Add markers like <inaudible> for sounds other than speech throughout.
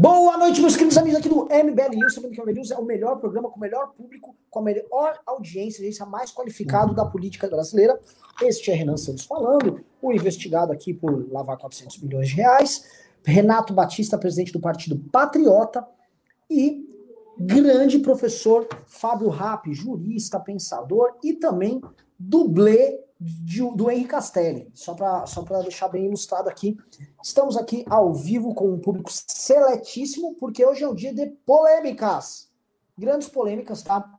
Boa noite, meus queridos amigos aqui do MBL News. Sabendo que o MBL News é o melhor programa, com o melhor público, com a melhor audiência, audiência mais qualificado da política brasileira. Este é Renan Santos falando, o investigado aqui por lavar 400 milhões de reais. Renato Batista, presidente do Partido Patriota. E grande professor Fábio Rapp, jurista, pensador e também dublê de, do Henrique Castelli, só para só deixar bem ilustrado aqui. Estamos aqui ao vivo com um público seletíssimo, porque hoje é um dia de polêmicas. Grandes polêmicas, tá?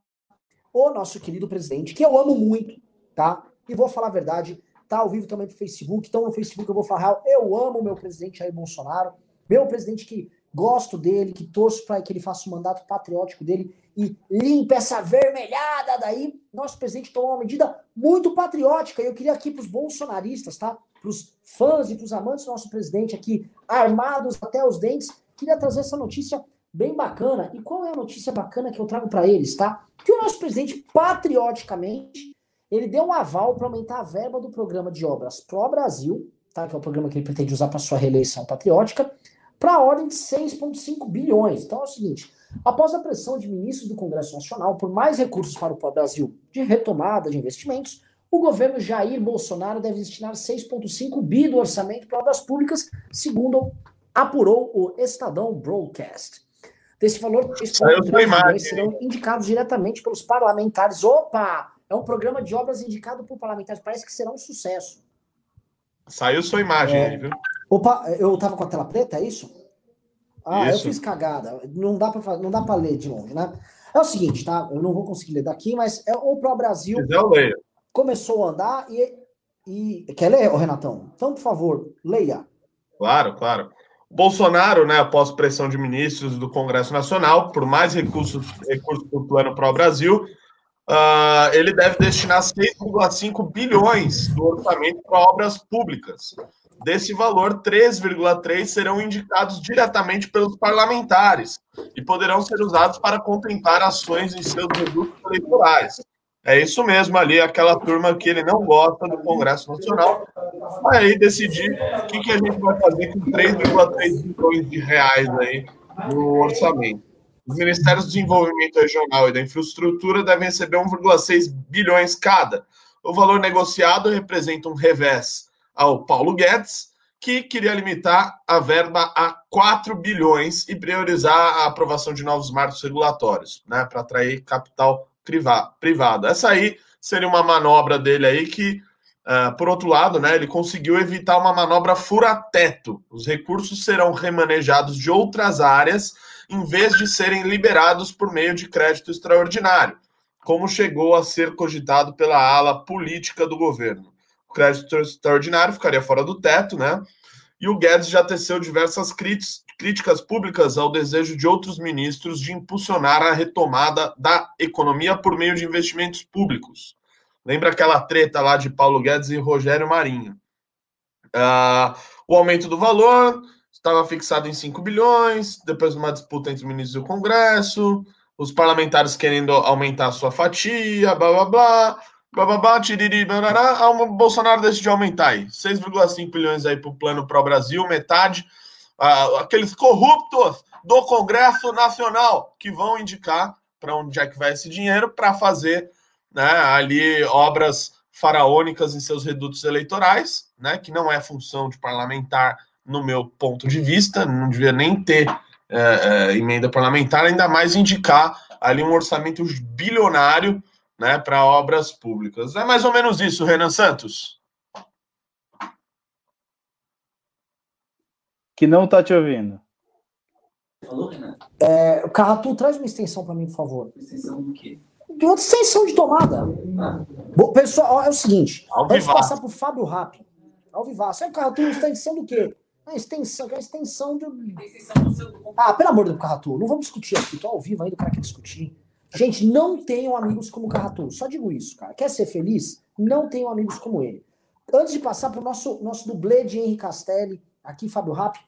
O nosso querido presidente, que eu amo muito, tá? E vou falar a verdade, tá ao vivo também no Facebook. Então no Facebook eu vou falar, eu amo meu presidente Jair Bolsonaro, meu presidente que gosto dele, que torço para que ele faça o mandato patriótico dele e limpe essa vermelhada daí. Nosso presidente tomou uma medida muito patriótica e eu queria aqui para os bolsonaristas, tá? Para os fãs e para os amantes do nosso presidente aqui, armados até os dentes, queria trazer essa notícia bem bacana. E qual é a notícia bacana que eu trago para eles, tá? Que o nosso presidente, patrioticamente, ele deu um aval para aumentar a verba do programa de obras Pro Brasil, tá? Que é o programa que ele pretende usar para sua reeleição patriótica para a ordem de 6,5 bilhões. Então é o seguinte: após a pressão de ministros do Congresso Nacional por mais recursos para o Brasil de retomada de investimentos, o governo Jair Bolsonaro deve destinar 6,5 bi do orçamento para obras públicas, segundo apurou o Estadão Broadcast. Desse valor, 3,5 bilhões serão indicados diretamente pelos parlamentares. Opa! É um programa de obras indicado por parlamentares. Parece que será um sucesso. Saiu sua imagem é... aí, viu? Opa, eu tava com a tela preta, é isso? Ah, isso. eu fiz cagada. Não dá para não dá para ler de longe, né? É o seguinte, tá? Eu não vou conseguir ler daqui, mas é o Pro Brasil começou a andar e, e quer ler, Renatão? Então, por favor, leia. Claro, claro. Bolsonaro, né, após pressão de ministros do Congresso Nacional por mais recursos, recursos para o Plano Pro Brasil, uh, ele deve destinar 6,5 bilhões do orçamento para obras públicas. Desse valor, 3,3 serão indicados diretamente pelos parlamentares e poderão ser usados para contemplar ações em seus redutos eleitorais. É isso mesmo ali, aquela turma que ele não gosta do Congresso Nacional. Aí decidir o que, que a gente vai fazer com 3,3 bilhões de reais aí no orçamento. Os Ministérios do Desenvolvimento Regional e da Infraestrutura devem receber 1,6 bilhões cada. O valor negociado representa um revés ao Paulo Guedes, que queria limitar a verba a 4 bilhões e priorizar a aprovação de novos marcos regulatórios, né, para atrair capital privado. Essa aí seria uma manobra dele aí que, uh, por outro lado, né, ele conseguiu evitar uma manobra fura-teto. Os recursos serão remanejados de outras áreas em vez de serem liberados por meio de crédito extraordinário, como chegou a ser cogitado pela ala política do governo crédito extraordinário ficaria fora do teto, né? E o Guedes já teceu diversas críticas públicas ao desejo de outros ministros de impulsionar a retomada da economia por meio de investimentos públicos. Lembra aquela treta lá de Paulo Guedes e Rogério Marinho? Uh, o aumento do valor estava fixado em 5 bilhões, depois de uma disputa entre os ministros do Congresso, os parlamentares querendo aumentar a sua fatia, blá blá blá bababá, tiriri, barará, o Bolsonaro decidiu aumentar aí. 6,5 bilhões aí para o Plano Pro Brasil, metade. Ah, aqueles corruptos do Congresso Nacional que vão indicar para onde é que vai esse dinheiro para fazer né, ali obras faraônicas em seus redutos eleitorais, né, que não é função de parlamentar, no meu ponto de vista, não devia nem ter é, é, emenda parlamentar, ainda mais indicar ali um orçamento bilionário né, para obras públicas. É mais ou menos isso, Renan Santos. Que não está te ouvindo. Falou, Renan? É, Carratu, traz uma extensão para mim, por favor. Extensão do quê? De uma extensão de tomada. Ah. Bom, pessoal, é o seguinte. Vamos passar para o Fábio Rápido. Ao vivaço. É, Carratu, extensão do quê? A extensão, a extensão de. Ah, pelo amor do Carratu, não vamos discutir aqui. Estou ao vivo ainda, o cara quer discutir. Gente, não tenham amigos como o Carratu. Só digo isso, cara. Quer ser feliz? Não tenham amigos como ele. Antes de passar para o nosso, nosso dublê de Henrique Castelli, aqui, Fábio Rapp,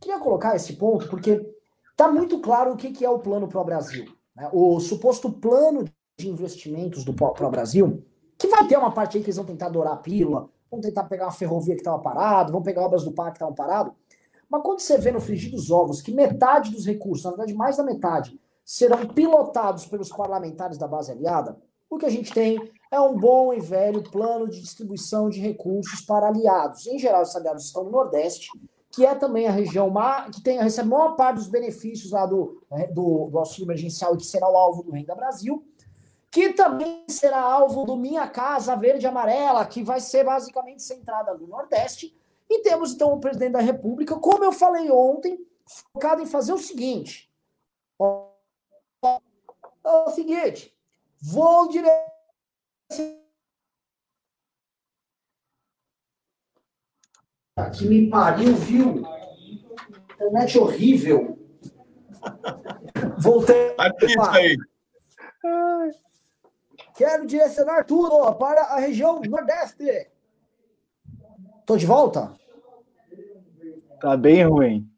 queria colocar esse ponto, porque está muito claro o que, que é o plano Pro Brasil. Né? O suposto plano de investimentos do Pro Brasil, que vai ter uma parte aí que eles vão tentar dourar a pílula, vão tentar pegar uma ferrovia que estava parada, vão pegar obras do parque que estavam paradas, Mas quando você vê no frigir dos ovos que metade dos recursos, na verdade mais da metade, serão pilotados pelos parlamentares da base aliada, o que a gente tem é um bom e velho plano de distribuição de recursos para aliados. Em geral, esses aliados estão no Nordeste, que é também a região que tem, recebe a maior parte dos benefícios lá do, né, do, do auxílio emergencial e que será o alvo do Renda Brasil, que também será alvo do Minha Casa Verde Amarela, que vai ser basicamente centrada no Nordeste. E temos então o presidente da República, como eu falei ontem, focado em fazer o seguinte: ó, o seguinte, vou direto que me pariu, viu? Internet horrível. Voltei. Aí. Quero direcionar tudo para a região Nordeste. Tô de volta? Tá bem ruim.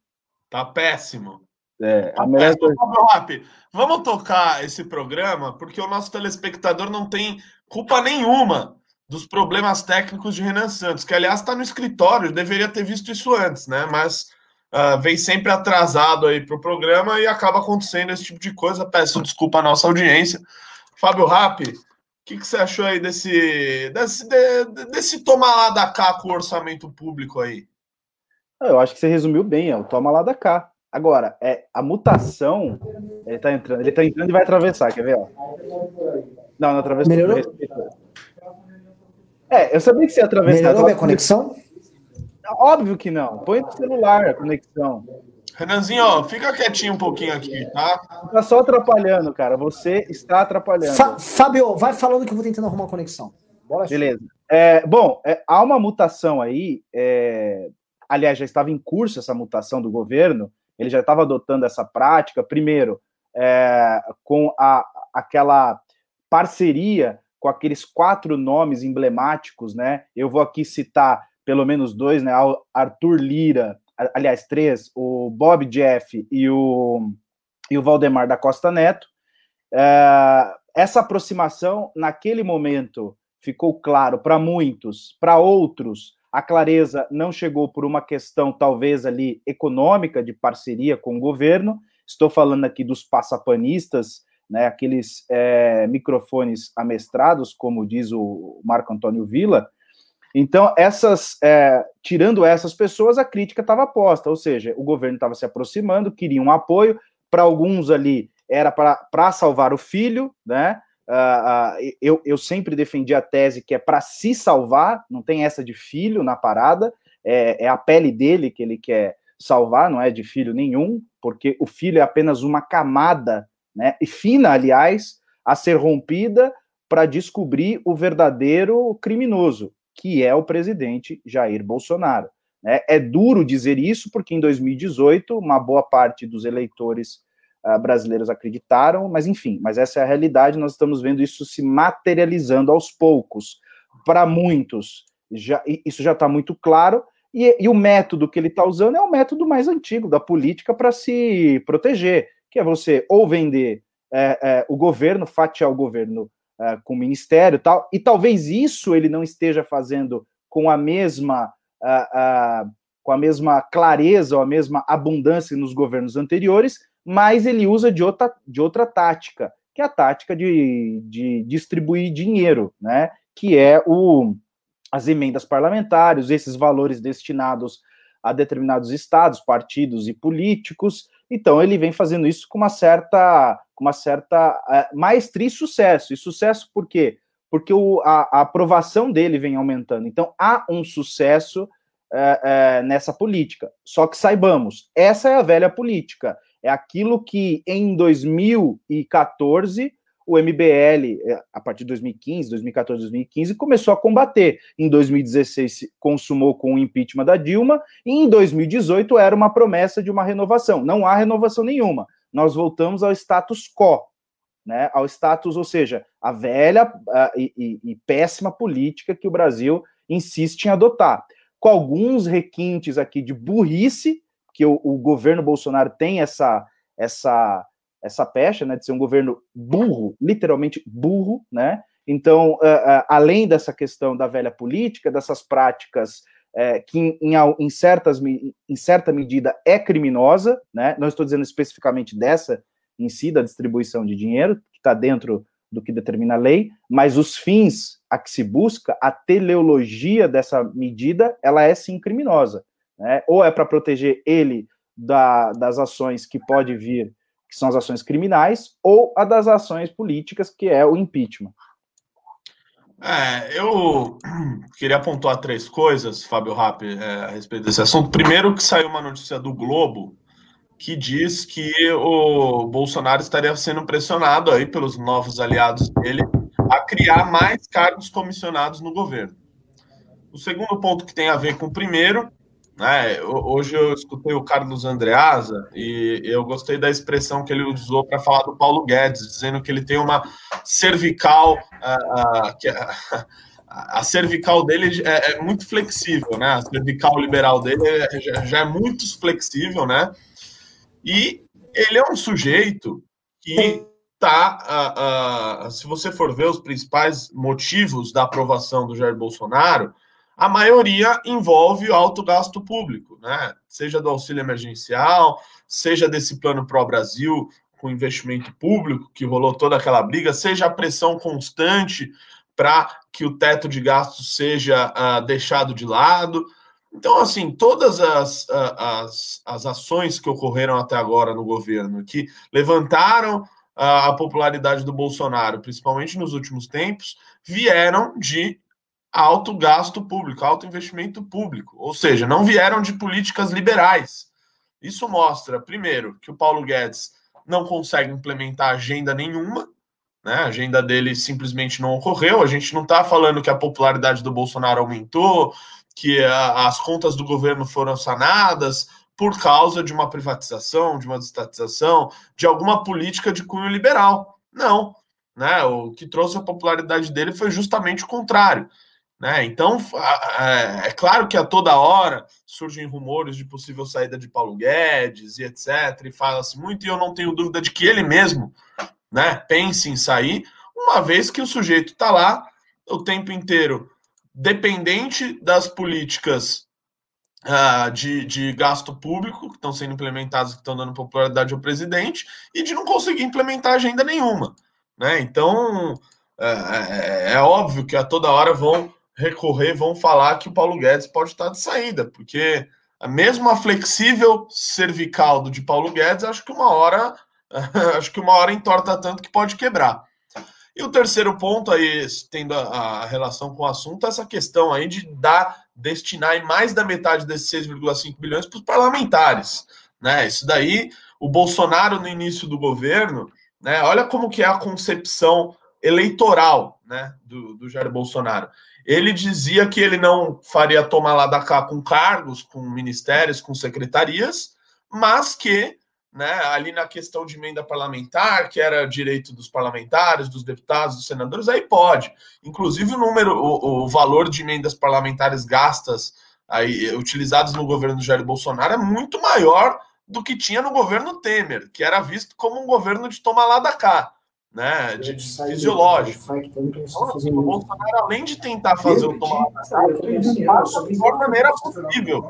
Tá péssimo. É, a melhor coisa... Vamos tocar esse programa, porque o nosso telespectador não tem culpa nenhuma dos problemas técnicos de Renan Santos, que aliás está no escritório, deveria ter visto isso antes, né? Mas uh, vem sempre atrasado aí para o programa e acaba acontecendo esse tipo de coisa. Peço desculpa à nossa audiência. Fábio Rappi, o que, que, você achou aí desse, desse, de, desse toma lá da cá com o orçamento público aí? Eu acho que você resumiu bem, é o toma lá da cá. Agora, é, a mutação, ele tá entrando, ele tá entrando e vai atravessar, quer ver? Ó? Não, não atravessou. Melhorou? É, eu sabia que você ia atravessar. Melhorou minha conexão? Óbvio que não. Põe no celular a conexão. Renanzinho, ó, fica quietinho um pouquinho aqui, tá? Tá só atrapalhando, cara. Você está atrapalhando. Fa Fábio, vai falando que eu vou tentando arrumar a conexão. Bora Beleza. É, bom, é, há uma mutação aí. É, aliás, já estava em curso essa mutação do governo. Ele já estava adotando essa prática. Primeiro, é, com a, aquela parceria com aqueles quatro nomes emblemáticos, né? Eu vou aqui citar pelo menos dois, né? Arthur Lira, aliás, três, o Bob Jeff e o, e o Valdemar da Costa Neto. É, essa aproximação, naquele momento, ficou claro para muitos, para outros, a clareza não chegou por uma questão, talvez, ali econômica, de parceria com o governo. Estou falando aqui dos passapanistas, né, aqueles é, microfones amestrados, como diz o Marco Antônio Villa. Então, essas, é, tirando essas pessoas, a crítica estava posta, ou seja, o governo estava se aproximando, queria um apoio, para alguns ali era para salvar o filho, né? Uh, eu, eu sempre defendi a tese que é para se salvar, não tem essa de filho na parada, é, é a pele dele que ele quer salvar, não é de filho nenhum, porque o filho é apenas uma camada né, e fina, aliás, a ser rompida para descobrir o verdadeiro criminoso, que é o presidente Jair Bolsonaro. Né? É duro dizer isso, porque em 2018, uma boa parte dos eleitores uh, brasileiros acreditaram, mas enfim, mas essa é a realidade, nós estamos vendo isso se materializando aos poucos. Para muitos, já, isso já está muito claro, e, e, o método que ele está usando é o método mais antigo da política para se proteger que é você ou vender é, é, o governo, fatiar o governo é, com o ministério tal, e talvez isso ele não esteja fazendo com a mesma com a mesma clareza ou a mesma abundância nos governos anteriores, mas ele usa de outra, de outra tática, que é a tática de, de distribuir dinheiro, né? Que é o, as emendas parlamentares, esses valores destinados a determinados estados, partidos e políticos, então ele vem fazendo isso com uma certa, com uma certa é, maestria e sucesso. E sucesso por quê? Porque o, a, a, aprovação dele vem aumentando. Então há um sucesso é, é, nessa política. Só que saibamos, essa é a velha política. É aquilo que em 2014 o MBL, é, a partir de 2015, 2014, 2015, começou a combater. Em 2016, consumou com o impeachment da Dilma, e em 2018 era uma promessa de uma renovação. Não há renovação nenhuma. Nós voltamos ao status quo, né? ao status, ou seja, a velha a, e, e péssima política que o Brasil insiste em adotar. Com alguns requintes aqui de burrice, que o, o governo Bolsonaro tem essa, essa essa pecha, né, de ser um governo burro, literalmente burro, né? Então, uh, uh, além dessa questão da velha política, dessas práticas é, que em, em, em, certas, em certa medida é criminosa, né? não estou dizendo especificamente dessa em si, da distribuição de dinheiro, que está dentro do que determina a lei, mas os fins a que se busca, a teleologia dessa medida, ela é sim criminosa. Né? Ou é para proteger ele da, das ações que pode vir, que são as ações criminais, ou a das ações políticas, que é o impeachment. É, eu <clears throat> queria pontuar três coisas, Fábio Rapp, é, a respeito desse assunto. Primeiro, que saiu uma notícia do Globo que diz que o Bolsonaro estaria sendo pressionado aí pelos novos aliados dele a criar mais cargos comissionados no governo. O segundo ponto que tem a ver com o primeiro, né, hoje eu escutei o Carlos Andreasa e eu gostei da expressão que ele usou para falar do Paulo Guedes, dizendo que ele tem uma cervical, uh, uh, que, a cervical dele é, é, muito flexível, né? A cervical liberal dele é, já, já é muito flexível, né? E ele é um sujeito que tá, uh, uh, se você for ver os principais motivos da aprovação do Jair Bolsonaro, a maioria envolve alto gasto público, né? Seja do auxílio emergencial, seja desse plano Pro Brasil com investimento público que rolou toda aquela briga, seja a pressão constante para que o teto de gastos seja uh, deixado de lado. Então, assim, todas as, as, as ações que ocorreram até agora no governo, que levantaram a popularidade do Bolsonaro, principalmente nos últimos tempos, vieram de alto gasto público, alto investimento público, ou seja, não vieram de políticas liberais. Isso mostra, primeiro, que o Paulo Guedes não consegue implementar agenda nenhuma, né? A agenda dele simplesmente não ocorreu. A gente não está falando que a popularidade do Bolsonaro aumentou, que a, as contas do governo foram sanadas por causa de uma privatização, de uma estatização, de alguma política de cunho liberal. Não. Né? O que trouxe a popularidade dele foi justamente o contrário. Né? Então, é, é claro que a toda hora surgem rumores de possível saída de Paulo Guedes e etc. E fala-se muito, e eu não tenho dúvida de que ele mesmo né, pense em sair, uma vez que o sujeito está lá o tempo inteiro dependente das políticas uh, de, de gasto público que estão sendo implementadas, que estão dando popularidade ao presidente, e de não conseguir implementar agenda nenhuma. Né? Então, é, é, é óbvio que a toda hora vão recorrer, vão falar que o Paulo Guedes pode estar de saída, porque a flexível cervical do de Paulo Guedes, acho que uma hora, <laughs> acho que uma hora entorta tanto que pode quebrar. E o terceiro ponto aí, tendo a, a relação com o assunto, é essa questão aí de dar, destinar mais da metade desses 6,5 bilhões para os parlamentares. Né? Isso daí, o Bolsonaro no início do governo, né? Olha como que é a concepção eleitoral né, do, do Jair Bolsonaro. Ele dizia que ele não faria tomar lá da cá com cargos, com ministérios, com secretarias, mas que né, ali na questão de emenda parlamentar, que era direito dos parlamentares, dos deputados, dos senadores, aí pode. Inclusive o número, o, o valor de emendas parlamentares gastas aí utilizadas no governo do Jair Bolsonaro é muito maior do que tinha no governo Temer, que era visto como um governo de tomar lá da cá, né, de, de fisiológico. o Bolsonaro, além de tentar fazer o tomar da da maneira possível,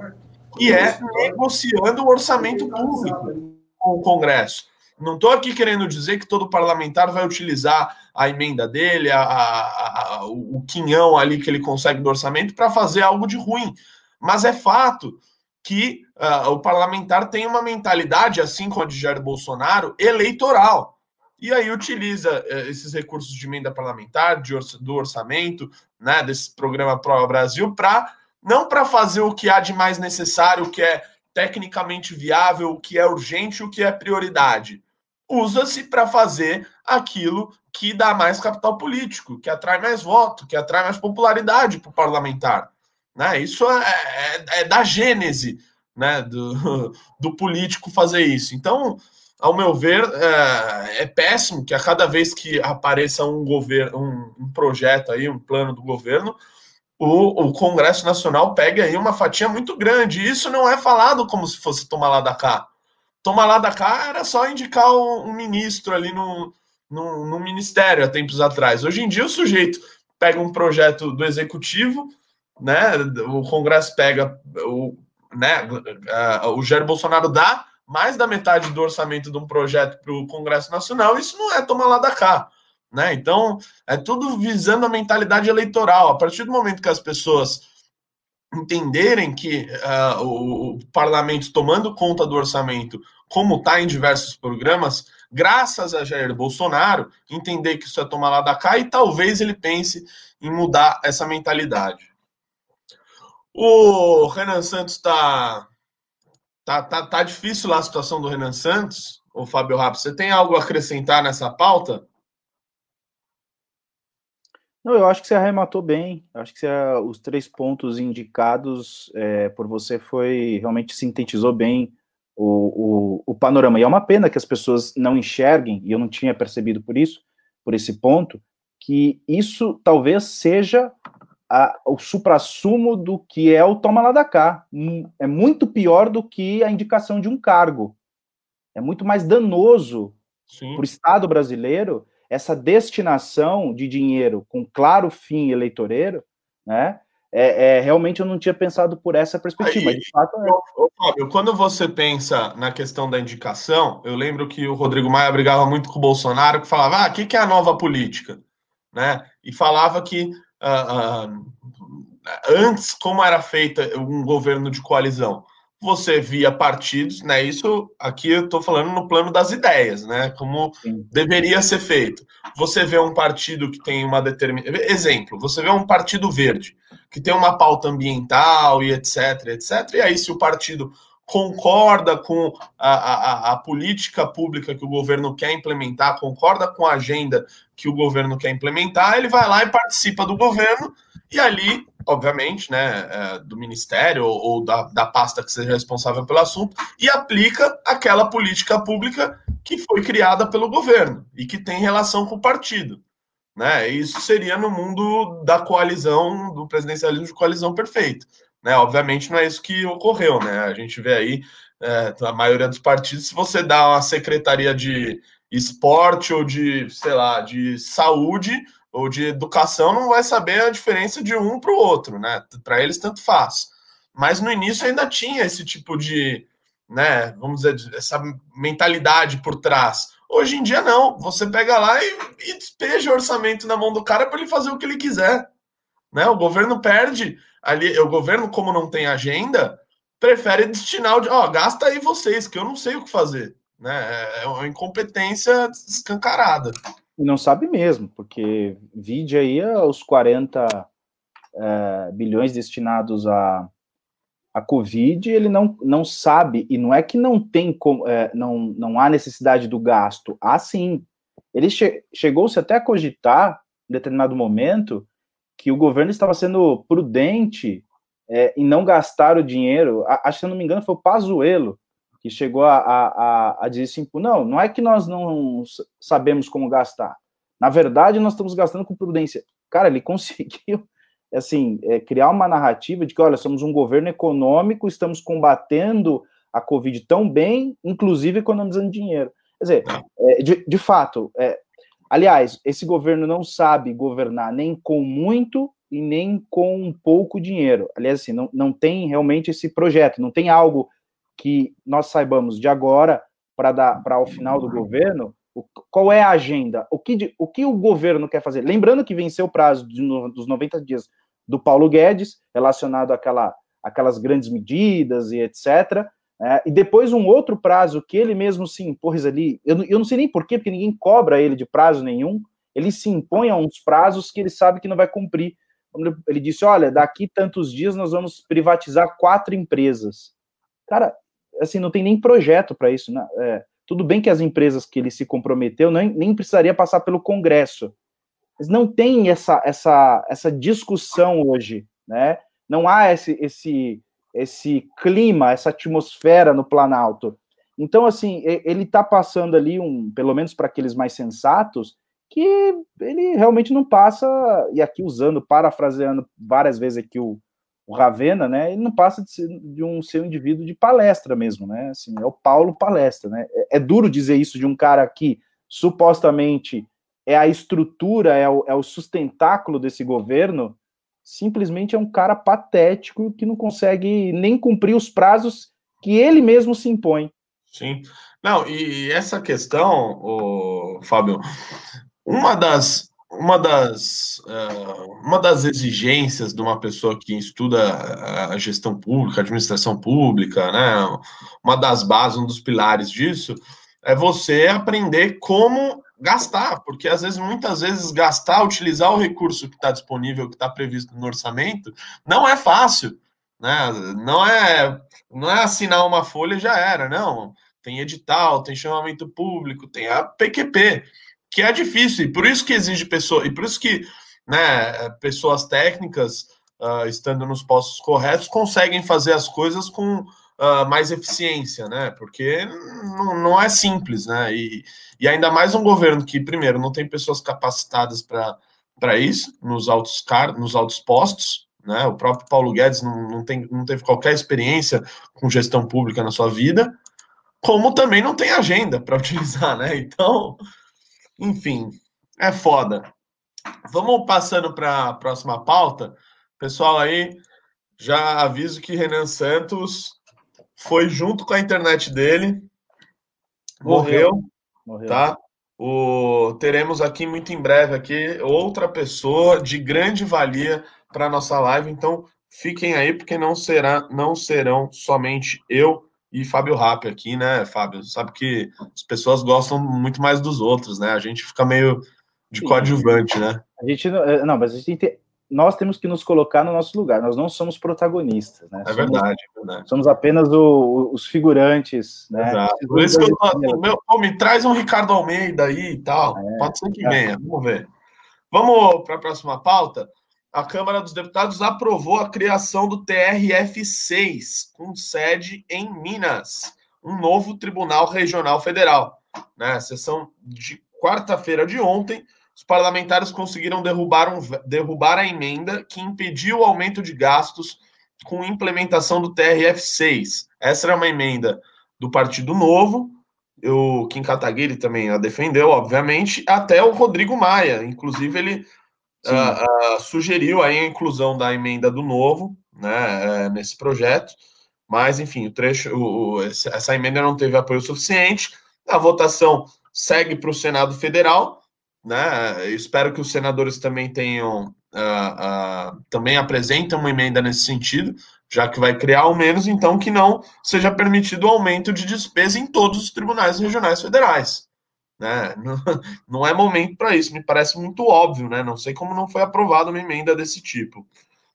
que é negociando o orçamento público com o Congresso. Não estou aqui querendo dizer que todo parlamentar vai utilizar a emenda dele, a, a, a, o quinhão ali que ele consegue do orçamento para fazer algo de ruim. Mas é fato que uh, o parlamentar tem uma mentalidade, assim como a de Jair Bolsonaro, eleitoral. E aí utiliza uh, esses recursos de emenda parlamentar, de do orçamento, né, desse programa Pro Brasil, para não para fazer o que há de mais necessário, o que é tecnicamente viável, o que é urgente, o que é prioridade. Usa-se para fazer aquilo que dá mais capital político, que atrai mais voto, que atrai mais popularidade para o parlamentar. Né? Isso é, é, é, da gênese né, do, <laughs> do político fazer isso. Então, ao meu ver, é, é, péssimo que a cada vez que apareça um governo, um, um projeto aí, um plano do governo, o, o Congresso Nacional pega aí uma fatia muito grande. Isso não é falado como se fosse tomar lá da cá. Tomar lá da cá era só indicar um, um ministro ali no, no, no, ministério há tempos atrás. Hoje em dia, o sujeito pega um projeto do executivo, né? O Congresso pega o, né? O Jair Bolsonaro dá mais da metade do orçamento de um projeto para o Congresso Nacional, isso não é tomar lá da cá. Né? Então, é tudo visando a mentalidade eleitoral. A partir do momento que as pessoas entenderem que uh, o, o, parlamento tomando conta do orçamento, como está em diversos programas, graças a Jair Bolsonaro, entender que isso é tomar lá da cá e talvez ele pense em mudar essa mentalidade. O Renan Santos está tá, tá, tá difícil lá a situação do Renan Santos. O Fábio Rapp, você tem algo a acrescentar nessa pauta? Não, eu acho que você arrematou bem. Acho que você, os três pontos indicados é, por você foi realmente sintetizou bem o, o, o, panorama. E é uma pena que as pessoas não enxerguem, e eu não tinha percebido por isso, por esse ponto, que isso talvez seja a, o suprassumo do que é o toma lá da cá. Hum, é muito pior do que a indicação de um cargo. É muito mais danoso para o Estado brasileiro essa destinação de dinheiro com claro fim eleitoreiro, né? É, é, realmente eu não tinha pensado por essa perspectiva. Aí, de fato, é... Fábio, quando você pensa na questão da indicação, eu lembro que o Rodrigo Maia brigava muito com o Bolsonaro, que falava: ah, o que, que é a nova política? Né? E falava que antes, como era feita um governo de coalizão? você via partidos, né? Isso aqui eu estou falando no plano das ideias, né? Como Sim. deveria ser feito. Você vê um partido que tem uma determinada. Exemplo, você vê um partido verde, que tem uma pauta ambiental e etc, etc. E aí, se o partido concorda com a, a, a, política pública que o governo quer implementar, concorda com a agenda que o governo quer implementar, ele vai lá e participa do governo, e ali obviamente, né, é, do ministério ou, ou da, da pasta que seja responsável pelo assunto, e aplica aquela política pública que foi criada pelo governo e que tem relação com o partido. Né? Isso seria no mundo da coalizão, do presidencialismo de coalizão perfeito. Né? Obviamente não é isso que ocorreu. Né? A gente vê aí é, a maioria dos partidos, se você dá uma secretaria de esporte ou de, sei lá, de saúde, ou de educação não vai saber a diferença de um para o outro, né? Para eles tanto faz. Mas no início ainda tinha esse tipo de, né, vamos dizer, essa mentalidade por trás. Hoje em dia não, você pega lá e, e despeja o orçamento na mão do cara para ele fazer o que ele quiser. Né? O governo perde ali, o governo como não tem agenda, prefere destinar o, ó, gasta aí vocês, que eu não sei o que fazer, né? É uma incompetência escancarada. E não sabe mesmo, porque vide aí os 40 é, bilhões destinados a, a Covid, ele não, não sabe, e não é que não tem como, é, não, não há necessidade do gasto, há sim. Ele che chegou-se até a cogitar, em determinado momento, que o governo estava sendo prudente é, em não gastar o dinheiro. Acho que, se não me engano, foi o Pazuello que chegou a, a, a dizer assim, não, não é que nós não sabemos como gastar. Na verdade, nós estamos gastando com prudência. Cara, ele <laughs> conseguiu, assim, é, criar uma narrativa de que, olha, somos um governo econômico, estamos combatendo a Covid tão bem, inclusive economizando dinheiro. Quer dizer, é, de, de, fato, é, aliás, esse governo não sabe governar nem com muito e nem com pouco dinheiro. Aliás, assim, não, não tem realmente esse projeto, não tem algo que nós saibamos de agora para dar para o final do governo, o, qual é a agenda? O que, o que o governo quer fazer? Lembrando que venceu o prazo de, dos 90 dias do Paulo Guedes, relacionado àquela, àquelas grandes medidas e etc. É, e depois um outro prazo que ele mesmo se impôs ali, eu, eu não sei nem porquê, porque ninguém cobra ele de prazo nenhum, ele se impõe a uns prazos que ele sabe que não vai cumprir. Ele disse: olha, daqui tantos dias nós vamos privatizar quatro empresas. Cara, assim, não tem nem projeto para isso. Né? É, tudo bem que as empresas que ele se comprometeu nem, nem precisaria passar pelo Congresso. Mas não tem essa, essa, essa discussão hoje, né? Não há esse, esse, esse clima, essa atmosfera no Planalto. Então, assim, ele está passando ali, um, pelo menos para aqueles mais sensatos, que ele realmente não passa, e aqui usando, parafraseando várias vezes aqui o, o Ravena, né, ele não passa de, ser, de um ser um indivíduo de palestra mesmo, né, assim, é o Paulo palestra, né, é, é, duro dizer isso de um cara que supostamente é a estrutura, é o, é o sustentáculo desse governo, simplesmente é um cara patético que não consegue nem cumprir os prazos que ele mesmo se impõe. Sim. Não, e essa questão, o Fábio, uma das uma das uh, uma das exigências de uma pessoa que estuda a gestão pública, a administração pública, né? Uma das bases, um dos pilares disso é você aprender como gastar, porque às vezes, muitas vezes, gastar, utilizar o recurso que está disponível, que está previsto no orçamento, não é fácil, né? Não é, não é assinar uma folha e já era, não. Tem edital, tem chamamento público, tem a PQP, que é difícil, e por isso que exige pessoa, e por isso que né, pessoas técnicas, uh, estando nos postos corretos, conseguem fazer as coisas com uh, mais eficiência, né? Porque não, não é simples, né? E, e ainda mais um governo que, primeiro, não tem pessoas capacitadas para isso, nos altos, car nos altos postos, né? O próprio Paulo Guedes não, não, tem, não teve qualquer experiência com gestão pública na sua vida, como também não tem agenda para <laughs> utilizar, né? Então, enfim, é foda. Vamos passando para a próxima pauta. Pessoal aí, já aviso que Renan Santos foi junto com a internet dele, morreu, morreu, tá? O, teremos aqui muito em breve aqui outra pessoa de grande valia para nossa live, então fiquem aí porque não será, não serão somente eu e Fábio Rap aqui, né, Fábio? Sabe que as pessoas gostam muito mais dos outros, né? A gente fica meio de Sim. coadjuvante, né? A gente não, é, não mas a gente tem, nós temos que nos colocar no nosso lugar. Nós não somos protagonistas, né? É somos, verdade, é verdade. Somos apenas o, os figurantes, né? Exato. Por isso que eu tô, meu, pô, me traz um Ricardo Almeida aí e tal. É, Pode ser que é. venha, vamos ver. Vamos para a próxima pauta. A Câmara dos Deputados aprovou a criação do TRF6, com sede em Minas, um novo Tribunal Regional Federal. Na né? sessão de quarta-feira de ontem, os parlamentares conseguiram derrubar, um, derrubar a emenda que impediu o aumento de gastos com implementação do TRF6. Essa era uma emenda do Partido Novo, o Kim Kataguiri também a defendeu, obviamente, até o Rodrigo Maia. Inclusive, ele uh, uh, sugeriu aí a inclusão da emenda do Novo né, uh, nesse projeto. Mas, enfim, o trecho, o, essa emenda não teve apoio suficiente. A votação segue para o Senado Federal né? espero que os senadores também tenham uh, uh, também apresentem uma emenda nesse sentido, já que vai criar ao menos, então que não seja permitido o aumento de despesa em todos os tribunais regionais federais. Né? <laughs> Não, não é momento para isso, me parece muito óbvio, né? Não sei como não foi aprovada uma emenda desse tipo.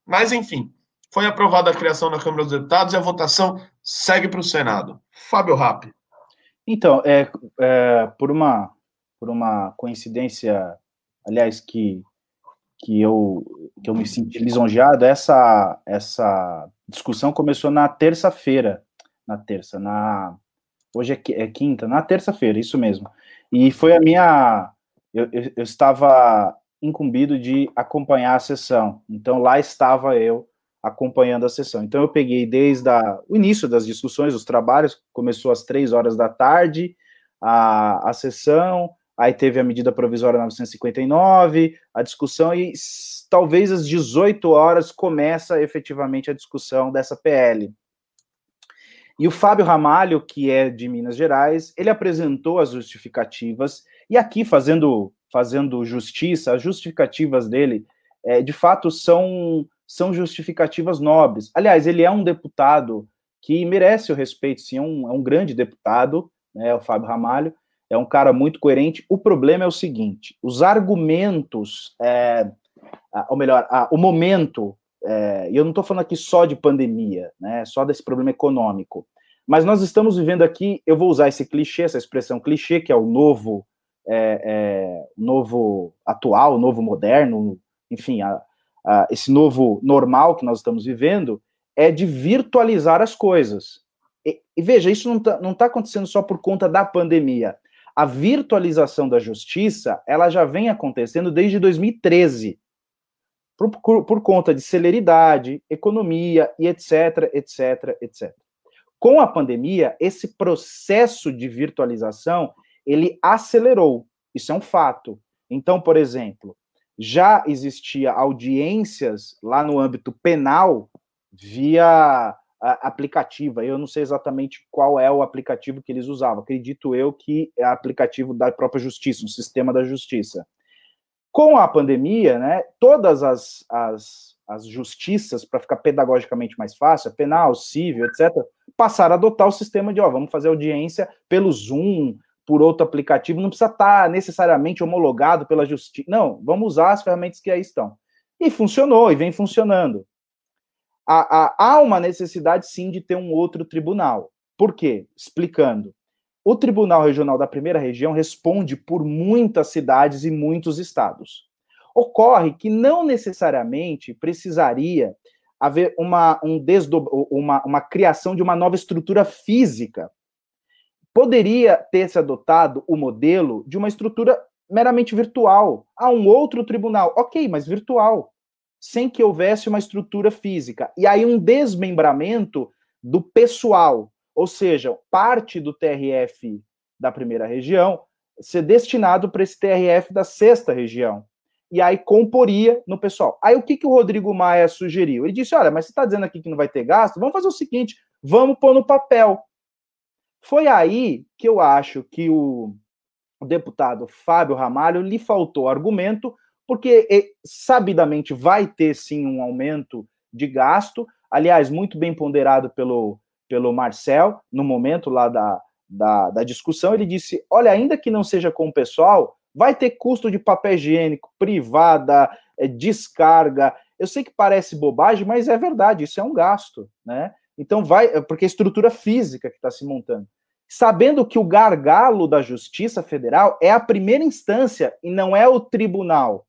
Mas, enfim, foi aprovada a criação da Câmara dos Deputados e a votação segue para o Senado. Fábio Rapp. Então, é, é, por uma por uma coincidência, aliás, que, que, eu, que eu me senti lisonjeado, essa, essa discussão começou na terça-feira, na terça, na hoje é, é quinta, na terça-feira, isso mesmo. E foi a minha, eu, eu, eu estava incumbido de acompanhar a sessão, então lá estava eu acompanhando a sessão. Então eu peguei desde a, o início das discussões, os trabalhos, começou às três horas da tarde, a, a sessão, aí teve a medida provisória 959, a discussão, e talvez às 18 horas começa efetivamente a discussão dessa PL. E o Fábio Ramalho, que é de Minas Gerais, ele apresentou as justificativas, e aqui fazendo, fazendo justiça, as justificativas dele, é, de fato, são, são justificativas nobres. Aliás, ele é um deputado que merece o respeito, sim, é um, é um grande deputado, né, o Fábio Ramalho, é um cara muito coerente. O problema é o seguinte: os argumentos, é, ou melhor, o momento, é, e eu não estou falando aqui só de pandemia, né, só desse problema econômico, mas nós estamos vivendo aqui, eu vou usar esse clichê, essa expressão clichê, que é o novo, é, é novo atual, novo moderno, enfim, a, a, esse novo normal que nós estamos vivendo, é de virtualizar as coisas. E, e veja, isso não está tá acontecendo só por conta da pandemia a virtualização da justiça ela já vem acontecendo desde 2013, por, por, conta de celeridade, economia e etc, etc, etc. Com a pandemia, esse processo de virtualização ele acelerou. Isso é um fato. Então, por exemplo, já existia audiências lá no âmbito penal via aplicativa. Eu não sei exatamente qual é o aplicativo que eles usavam. Acredito eu que é aplicativo da própria justiça, um sistema da justiça. Com a pandemia, né, todas as, as, as justiças, para ficar pedagogicamente mais fácil, penal, civil, etc., passaram a adotar o sistema de, ó, vamos fazer audiência pelo Zoom, por outro aplicativo, não precisa estar necessariamente homologado pela justiça. Não, vamos usar as ferramentas que aí estão. E funcionou, e vem funcionando. Há, há, uma necessidade, sim, de ter um outro tribunal. Por quê? Explicando. O Tribunal Regional da Primeira Região responde por muitas cidades e muitos estados. Ocorre que não necessariamente precisaria haver uma, um desdob... uma, uma criação de uma nova estrutura física poderia ter se adotado o modelo de uma estrutura meramente virtual. a um outro tribunal. Ok, mas virtual. Sem que houvesse uma estrutura física. E aí um desmembramento do pessoal. Ou seja, parte do TRF da primeira região ser destinado para esse TRF da sexta região. E aí comporia no pessoal. Aí o que, que o Rodrigo Maia sugeriu? Ele disse: olha, mas você está dizendo aqui que não vai ter gasto? Vamos fazer o seguinte: vamos pôr no papel foi aí que eu acho que o, deputado Fábio Ramalho lhe faltou argumento, porque sabidamente vai ter sim um aumento de gasto, aliás, muito bem ponderado pelo, pelo Marcel, no momento lá da, da, da, discussão, ele disse: olha, ainda que não seja com o pessoal, vai ter custo de papel higiênico, privada, é, descarga. Eu sei que parece bobagem, mas é verdade, isso é um gasto, né? Então vai, porque é estrutura física que está se montando sabendo que o gargalo da Justiça Federal é a primeira instância e não é o tribunal.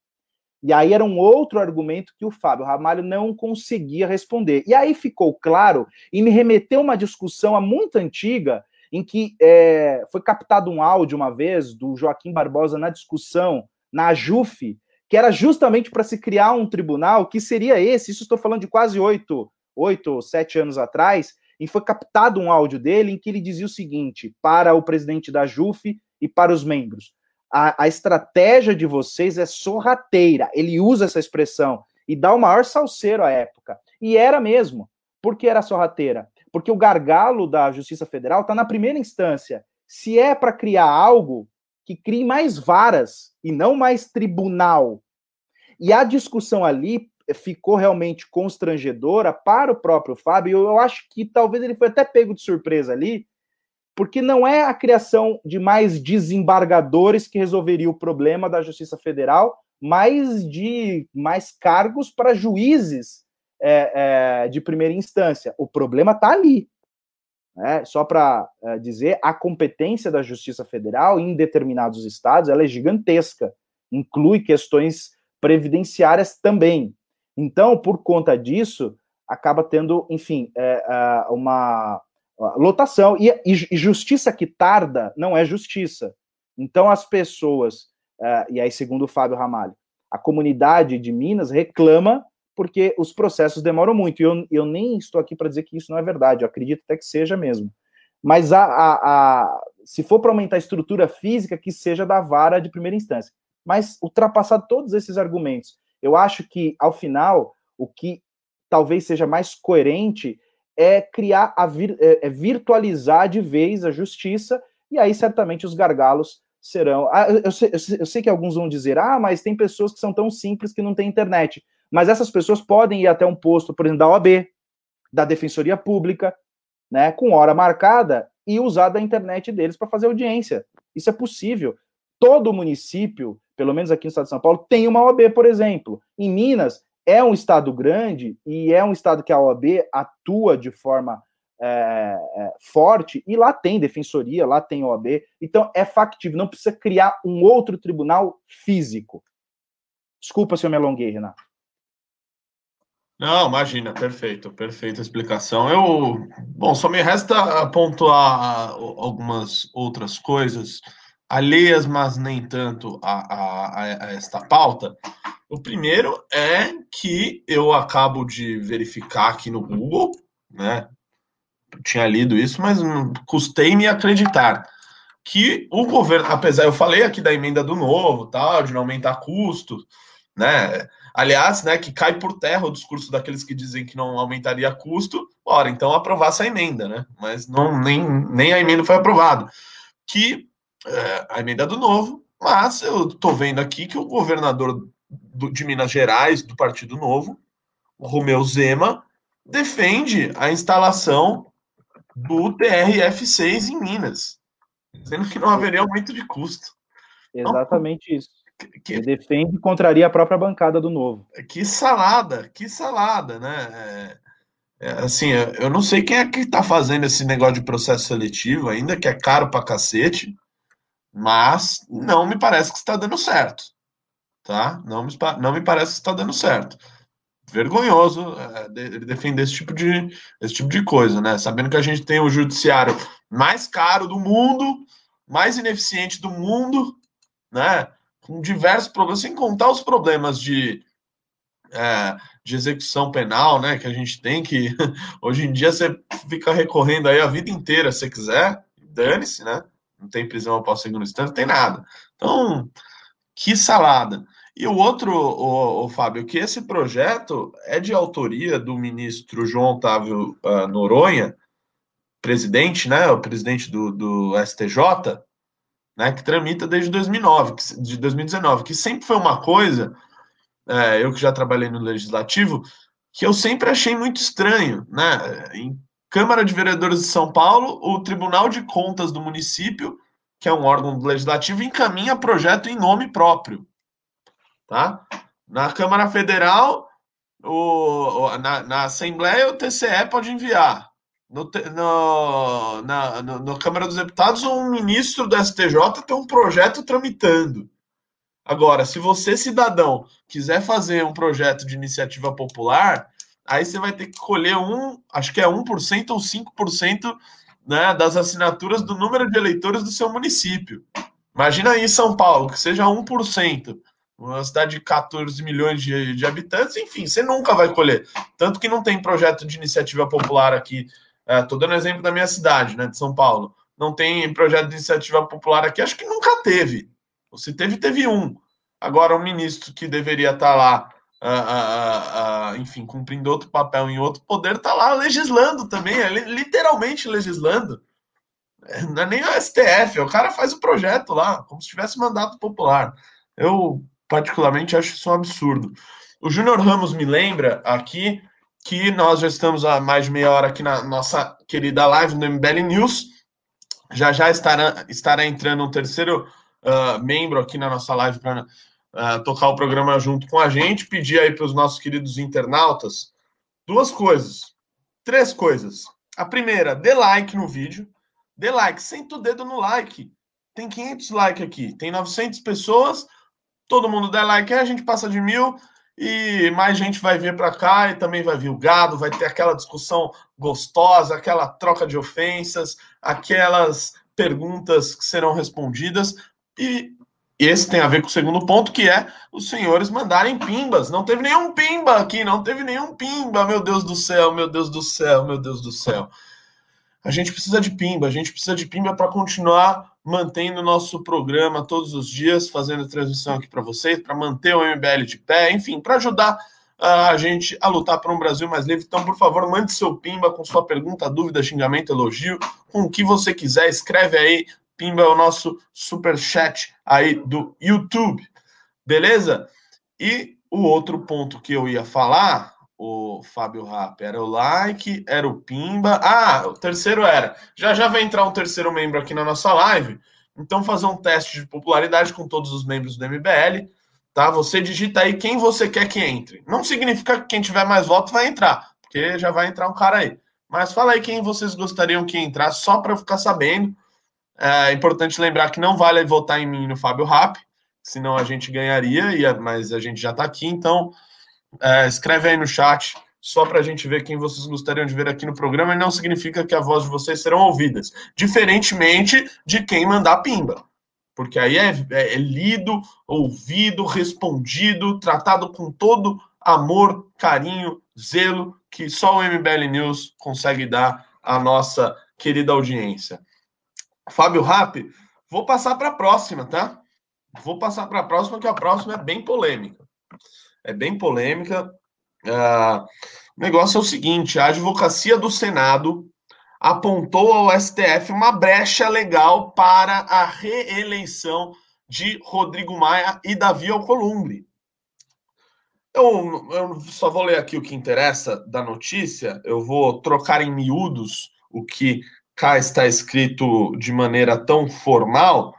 E aí era um outro argumento que o Fábio Ramalho não conseguia responder. E aí ficou claro e me remeteu uma discussão muito antiga em que é, foi captado um áudio uma vez do Joaquim Barbosa na discussão na JUF, que era justamente para se criar um tribunal que seria esse. Isso estou falando de quase oito, oito, sete anos atrás, e foi captado um áudio dele em que ele dizia o seguinte para o presidente da JUF e para os membros: a, a estratégia de vocês é sorrateira. Ele usa essa expressão e dá o maior salseiro à época. E era mesmo. Por que era sorrateira? Porque o gargalo da Justiça Federal está na primeira instância. Se é para criar algo, que crie mais varas e não mais tribunal. E a discussão ali ficou realmente constrangedora para o próprio Fábio. Eu acho que talvez ele foi até pego de surpresa ali, porque não é a criação de mais desembargadores que resolveria o problema da Justiça Federal, mas de mais cargos para juízes é, é, de primeira instância. O problema está ali. Né? Só para é, dizer, a competência da Justiça Federal em determinados estados ela é gigantesca, inclui questões previdenciárias também. Então, por conta disso, acaba tendo, enfim, é, é, uma lotação. E, e, justiça que tarda não é justiça. Então, as pessoas, é, e aí, segundo o Fábio Ramalho, a comunidade de Minas reclama porque os processos demoram muito. E eu, eu nem estou aqui para dizer que isso não é verdade, eu acredito até que seja mesmo. Mas a, a, a se for para aumentar a estrutura física, que seja da vara de primeira instância. Mas ultrapassado todos esses argumentos eu acho que, ao final, o que talvez seja mais coerente é criar, a vir, é, é virtualizar de vez a justiça, e aí certamente os gargalos serão. Ah, eu, sei, eu, sei, que alguns vão dizer, ah, mas tem pessoas que são tão simples que não têm internet. Mas essas pessoas podem ir até um posto, por exemplo, da OAB, da Defensoria Pública, né, com hora marcada, e usar da internet deles para fazer audiência. Isso é possível. Todo município pelo menos aqui no estado de São Paulo, tem uma OAB, por exemplo. Em Minas, é um estado grande e é um estado que a OAB atua de forma é, é, forte, e lá tem defensoria, lá tem OAB, então é factível, não precisa criar um outro tribunal físico. Desculpa se eu me alonguei, Renato. Não, imagina, perfeito, perfeita explicação. Eu, bom, só me resta pontuar algumas outras coisas alheias, mas nem tanto a, a, a, esta pauta. O primeiro é que eu acabo de verificar aqui no Google, né? Eu tinha lido isso, mas custei me acreditar que o governo, apesar, eu falei aqui da emenda do novo, tal, de não aumentar custos, né? Aliás, né, que cai por terra o discurso daqueles que dizem que não aumentaria custo, ora, então aprovar essa emenda, né? Mas não, nem, nem a emenda foi aprovada. Que é, a emenda do novo, mas eu estou vendo aqui que o governador do, de Minas Gerais, do Partido Novo, o Romeu Zema, defende a instalação do TRF-6 em Minas, dizendo que não haveria aumento de custo. Exatamente então, isso. Que, Ele defende e contraria a própria bancada do Novo. Que salada, que salada, né? É, é, assim, eu não sei quem é que está fazendo esse negócio de processo seletivo ainda, que é caro pra cacete, mas não me parece que está dando certo, tá? Não me, não me parece que está dando certo. Vergonhoso é, de, defender esse tipo, de, esse tipo de coisa, né? Sabendo que a gente tem o judiciário mais caro do mundo, mais ineficiente do mundo, né? Com diversos problemas, sem contar os problemas de, é, de execução penal, né? Que a gente tem que <laughs> hoje em dia você fica recorrendo aí a vida inteira, se quiser, dane-se, né? Não tem prisão após segundo instante, não tem nada. Então, que salada. E o outro, o, o, Fábio, que esse projeto é de autoria do ministro João Otávio uh, Noronha, presidente, né? O presidente do, do STJ, né, que tramita desde 2009, de 2019, que sempre foi uma coisa, é, eu que já trabalhei no legislativo, que eu sempre achei muito estranho, né? Em Câmara de Vereadores de São Paulo, o Tribunal de Contas do município, que é um órgão legislativo, encaminha projeto em nome próprio, tá? Na Câmara Federal, o, na, na Assembleia, o TCE pode enviar. No, no, na no, no Câmara dos Deputados, um ministro do STJ tem um projeto tramitando. Agora, se você, cidadão, quiser fazer um projeto de iniciativa popular, aí você vai ter que colher um, acho que é 1% ou 5% né, das assinaturas do número de eleitores do seu município. Imagina aí São Paulo, que seja 1%, uma cidade de 14 milhões de, de habitantes, enfim, você nunca vai colher. Tanto que não tem projeto de iniciativa popular aqui Estou é, dando exemplo da minha cidade, né, de São Paulo. Não tem projeto de iniciativa popular aqui, acho que nunca teve. Se teve, teve um. Agora, um ministro que deveria estar tá lá, uh, uh, enfim, cumprindo outro papel em outro poder, está lá legislando também, é literalmente legislando. Não é nem o STF, o cara faz o projeto lá, como se tivesse mandato popular. Eu, particularmente, acho isso um absurdo. O Júnior Ramos me lembra aqui que nós já estamos há mais de meia hora aqui na nossa querida live no MBL News. Já já estará, estará entrando um terceiro uh, membro aqui na nossa live para uh, tocar o programa junto com a gente. Pedir aí para os nossos queridos internautas duas coisas, três coisas. A primeira, dê like no vídeo. Dê like, senta o dedo no like. Tem 500 likes aqui, tem 900 pessoas. Todo mundo dá like, a gente passa de mil e mais gente vai vir para cá e também vai vir o gado, vai ter aquela discussão gostosa, aquela troca de ofensas, aquelas perguntas que serão respondidas. E esse tem a ver com o segundo ponto, que é os senhores mandarem pimbas. Não teve nenhum pimba aqui, não teve nenhum pimba, meu Deus do céu, meu Deus do céu, meu Deus do céu. A gente precisa de pimba, a gente precisa de pimba para continuar mantendo o nosso programa todos os dias, fazendo transmissão aqui para vocês, para manter o MBL de pé, enfim, para ajudar a gente a lutar por um Brasil mais livre. Então, por favor, mande seu pimba com sua pergunta, dúvida, xingamento, elogio, com o que você quiser, escreve aí. Pimba é o nosso super chat aí do YouTube, beleza? E o outro ponto que eu ia falar o Fábio Rap era o like, era o Pimba. Ah, o terceiro era. Já já vai entrar um terceiro membro aqui na nossa live. Então, fazer um teste de popularidade com todos os membros do MBL. Tá? Você digita aí quem você quer que entre. Não significa que quem tiver mais votos vai entrar, porque já vai entrar um cara aí. Mas fala aí quem vocês gostariam que entrar, só para ficar sabendo. É importante lembrar que não vale votar em mim no Fábio Rap, senão a gente ganharia, mas a gente já está aqui, então é, escreve aí no chat, só para a gente ver quem vocês gostariam de ver aqui no programa, e não significa que a voz de vocês serão ouvidas, diferentemente de quem mandar pimba. Porque aí é, é, é lido, ouvido, respondido, tratado com todo amor, carinho, zelo que só o MBL News consegue dar à nossa querida audiência. Fábio Rap, vou passar para a próxima, tá? Vou passar para a próxima, que a próxima é bem polêmica. é bem polêmica. Uh, o negócio é o seguinte: a advocacia do Senado apontou ao STF uma brecha legal para a reeleição de Rodrigo Maia e Davi Alcolumbre. Eu, eu só vou ler aqui o que interessa da notícia, eu vou trocar em miúdos o que cá está escrito de maneira tão formal,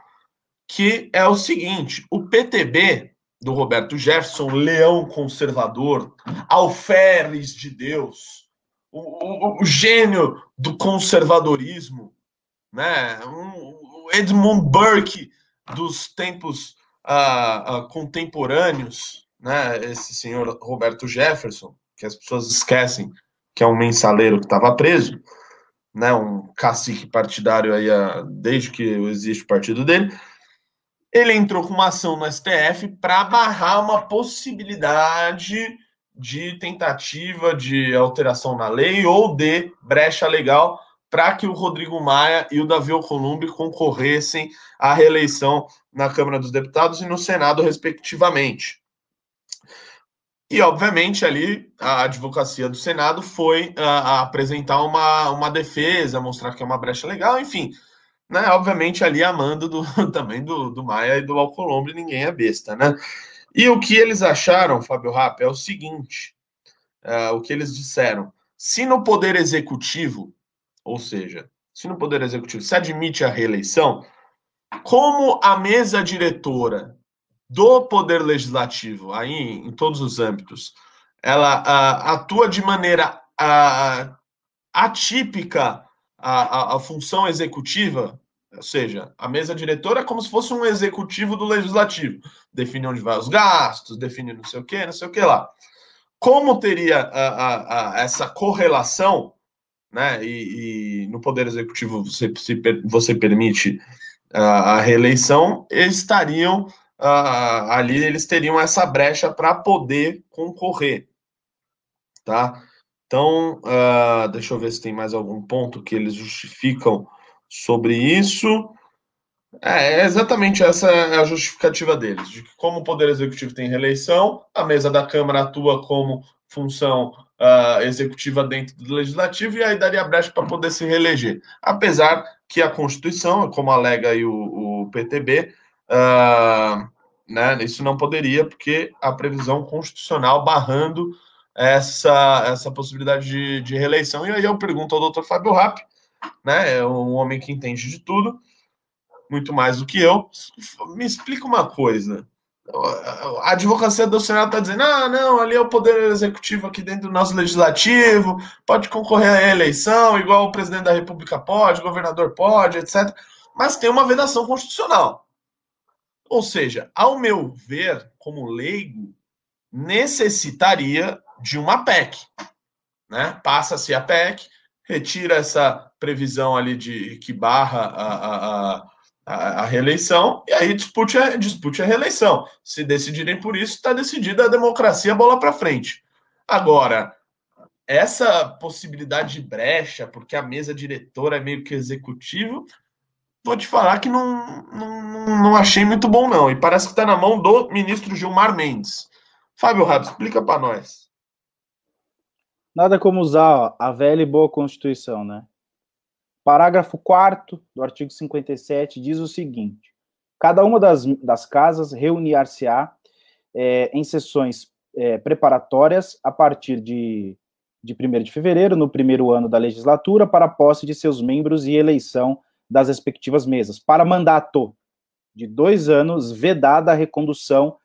que é o seguinte: o PTB do Roberto Jefferson, leão conservador, alferes de Deus, o, o, o gênio do conservadorismo, né? Um, Edmund Burke dos tempos uh, uh, contemporâneos, né? Esse senhor Roberto Jefferson, que as pessoas esquecem que é um mensaleiro que estava preso, né? Um cacique partidário aí uh, desde que existe o partido dele ele entrou com uma ação no STF para barrar uma possibilidade de tentativa de alteração na lei ou de brecha legal para que o Rodrigo Maia e o Davi Alcolumbre concorressem à reeleição na Câmara dos Deputados e no Senado, respectivamente. E, obviamente, ali a advocacia do Senado foi a, a apresentar uma, uma defesa, mostrar que é uma brecha legal, enfim, né? Obviamente ali amando do, <laughs> também do, do Maia e do Alcolombre, ninguém é besta, né? E o que eles acharam, Fábio Rapp, é o seguinte: uh, o que eles disseram. Se no Poder Executivo, ou seja, se no Poder Executivo se admite a reeleição, como a mesa diretora do Poder Legislativo, aí em todos os âmbitos, ela uh, atua de maneira uh, atípica a, a, a função executiva, ou seja, a mesa diretora é como se fosse um executivo do legislativo. Define onde vai os gastos, define não sei o que, não sei o que lá. Como teria a, essa correlação, né? E, e, no Poder Executivo você, se, você permite a, a reeleição, eles estariam ali, eles teriam essa brecha para poder concorrer. Tá? Então, uh, deixa eu ver se tem mais algum ponto que eles justificam sobre isso. É, é exatamente essa é a justificativa deles, de que como o Poder Executivo tem reeleição, a mesa da Câmara atua como função uh, executiva dentro do Legislativo e aí daria brecha para poder se reeleger. Apesar que a Constituição, como alega aí o, o PTB, uh, né, isso não poderia, porque a previsão constitucional barrando essa, essa possibilidade de, de reeleição. E aí eu pergunto ao doutor Fábio Rapp, né, é um homem que entende de tudo, muito mais do que eu. Me explica uma coisa. A advocacia do Senado está dizendo: ah, não, ali é o poder executivo aqui dentro do nosso legislativo, pode concorrer à eleição, igual o presidente da República pode, governador pode, etc. Mas tem uma vedação constitucional. Ou seja, ao meu ver, como leigo, necessitaria de uma PEC. Né? Passa-se a PEC, retira essa previsão ali de que barra a, a, a, a reeleição e aí dispute a, dispute a reeleição. Se decidirem por isso, está decidida a democracia bola para frente. Agora, essa possibilidade de brecha, porque a mesa diretora é meio que executivo, vou te falar que não, não, não achei muito bom, não. E parece que está na mão do ministro Gilmar Mendes. Fábio Rabi, explica para nós. Nada como usar ó, a velha e boa Constituição, né? Parágrafo 4 do artigo 57 diz o seguinte: cada uma das, das casas reunir-se-á é, em sessões é, preparatórias a partir de, de 1 de fevereiro, no primeiro ano da legislatura, para posse de seus membros e eleição das respectivas mesas. Para mandato de dois anos, vedada a recondução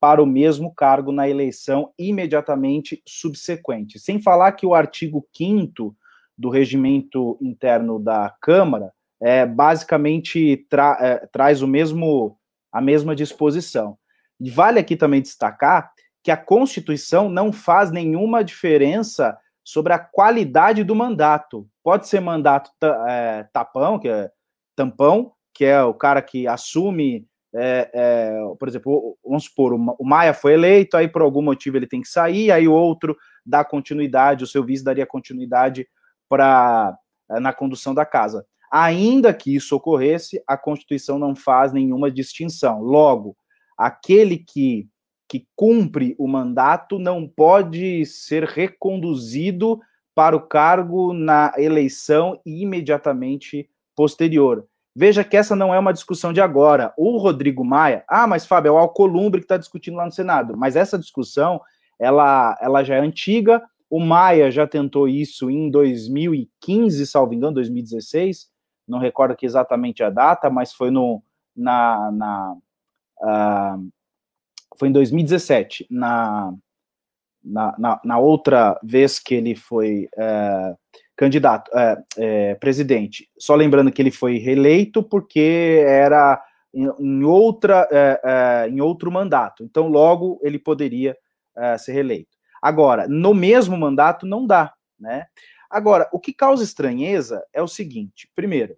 para o mesmo cargo na eleição imediatamente subsequente. Sem falar que o artigo 5 do regimento interno da Câmara é, basicamente tra é, traz o mesmo a mesma disposição. Vale aqui também destacar que a Constituição não faz nenhuma diferença sobre a qualidade do mandato. Pode ser mandato é, tapão, que é tampão, que é o cara que assume é, é, por exemplo, vamos supor, o Maia foi eleito, aí por algum motivo ele tem que sair, aí outro dá continuidade, o seu vice daria continuidade para é, na condução da casa. Ainda que isso ocorresse, a Constituição não faz nenhuma distinção. Logo, aquele que que cumpre o mandato não pode ser reconduzido para o cargo na eleição imediatamente posterior. Veja que essa não é uma discussão de agora. O Rodrigo Maia, ah, mas Fábio, é o Alcolumbre que está discutindo lá no Senado. Mas essa discussão, ela, ela já é antiga. O Maia já tentou isso em 2015, salvo engano, 2016. Não recordo aqui exatamente a data, mas foi no, na, na uh, foi em 2017, na, na, na, na, outra vez que ele foi uh, candidato, é, é, presidente. Só lembrando que ele foi reeleito porque era em, em outra, é, é em outro mandato. Então, logo ele poderia é, ser reeleito. Agora, no mesmo mandato não dá, né? Agora, o que causa estranheza é o seguinte: primeiro,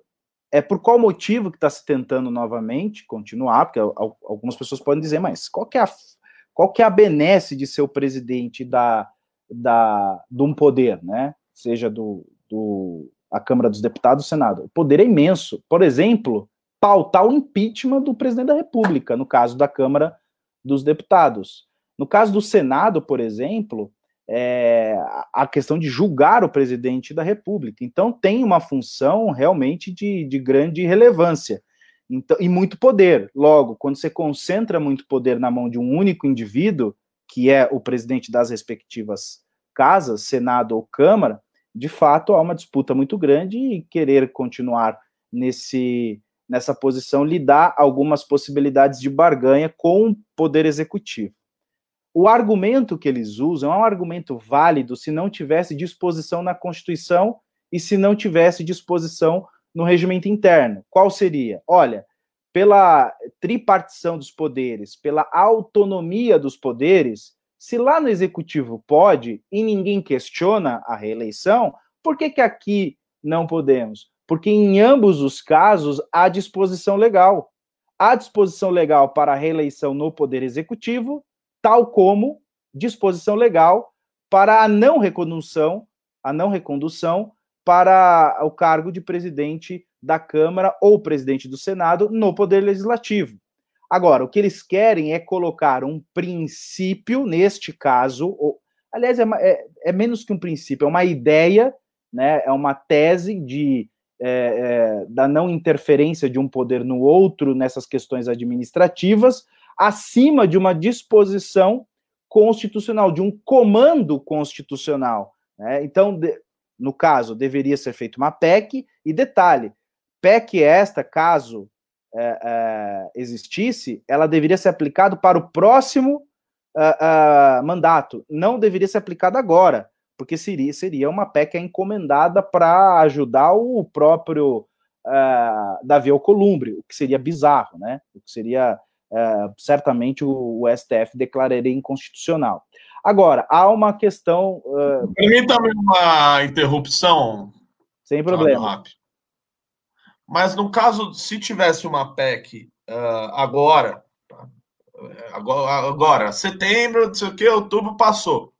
é por qual motivo que está se tentando novamente continuar? Porque algumas pessoas podem dizer, mas qual que é a, qual que é a benesse de ser o presidente da, da, de um poder, né? Seja do, do a Câmara dos Deputados, o Senado. O poder é imenso. Por exemplo, pautar o impeachment do presidente da República, no caso da Câmara dos Deputados. No caso do Senado, por exemplo, é, a questão de julgar o presidente da República. Então, tem uma função realmente de, de grande relevância então, e muito poder. Logo, quando você concentra muito poder na mão de um único indivíduo, que é o presidente das respectivas casas, Senado ou Câmara, de fato há uma disputa muito grande e querer continuar nesse nessa posição lhe dá algumas possibilidades de barganha com o poder executivo. O argumento que eles usam é um argumento válido se não tivesse disposição na Constituição e se não tivesse disposição no regimento interno. Qual seria? Olha, pela tripartição dos poderes, pela autonomia dos poderes, se lá no executivo pode e ninguém questiona a reeleição, por que, que aqui não podemos? Porque em ambos os casos há disposição legal. Há disposição legal para a reeleição no poder executivo, tal como disposição legal para a não recondução, a não recondução para o cargo de presidente da Câmara ou presidente do Senado no poder legislativo. Agora, o que eles querem é colocar um princípio, neste caso, ou, aliás, é, é, é, menos que um princípio, é uma ideia, né, é uma tese de, é, é, da não interferência de um poder no outro nessas questões administrativas, acima de uma disposição constitucional, de um comando constitucional. Né? Então, de, no caso, deveria ser feita uma PEC, e detalhe, PEC esta, caso é, é, existisse, ela deveria ser aplicada para o próximo é, mandato, não deveria ser aplicada agora, porque seria, seria uma PEC encomendada para ajudar o próprio Davi Alcolumbre, o que seria bizarro, né? O que seria certamente o, o, STF declararia inconstitucional. Agora, há uma questão. Uh... Permita-me uma interrupção. Sem problema. Mas no caso, se tivesse uma PEC uh, agora, tá? agora, agora, setembro, não sei o que, outubro passou.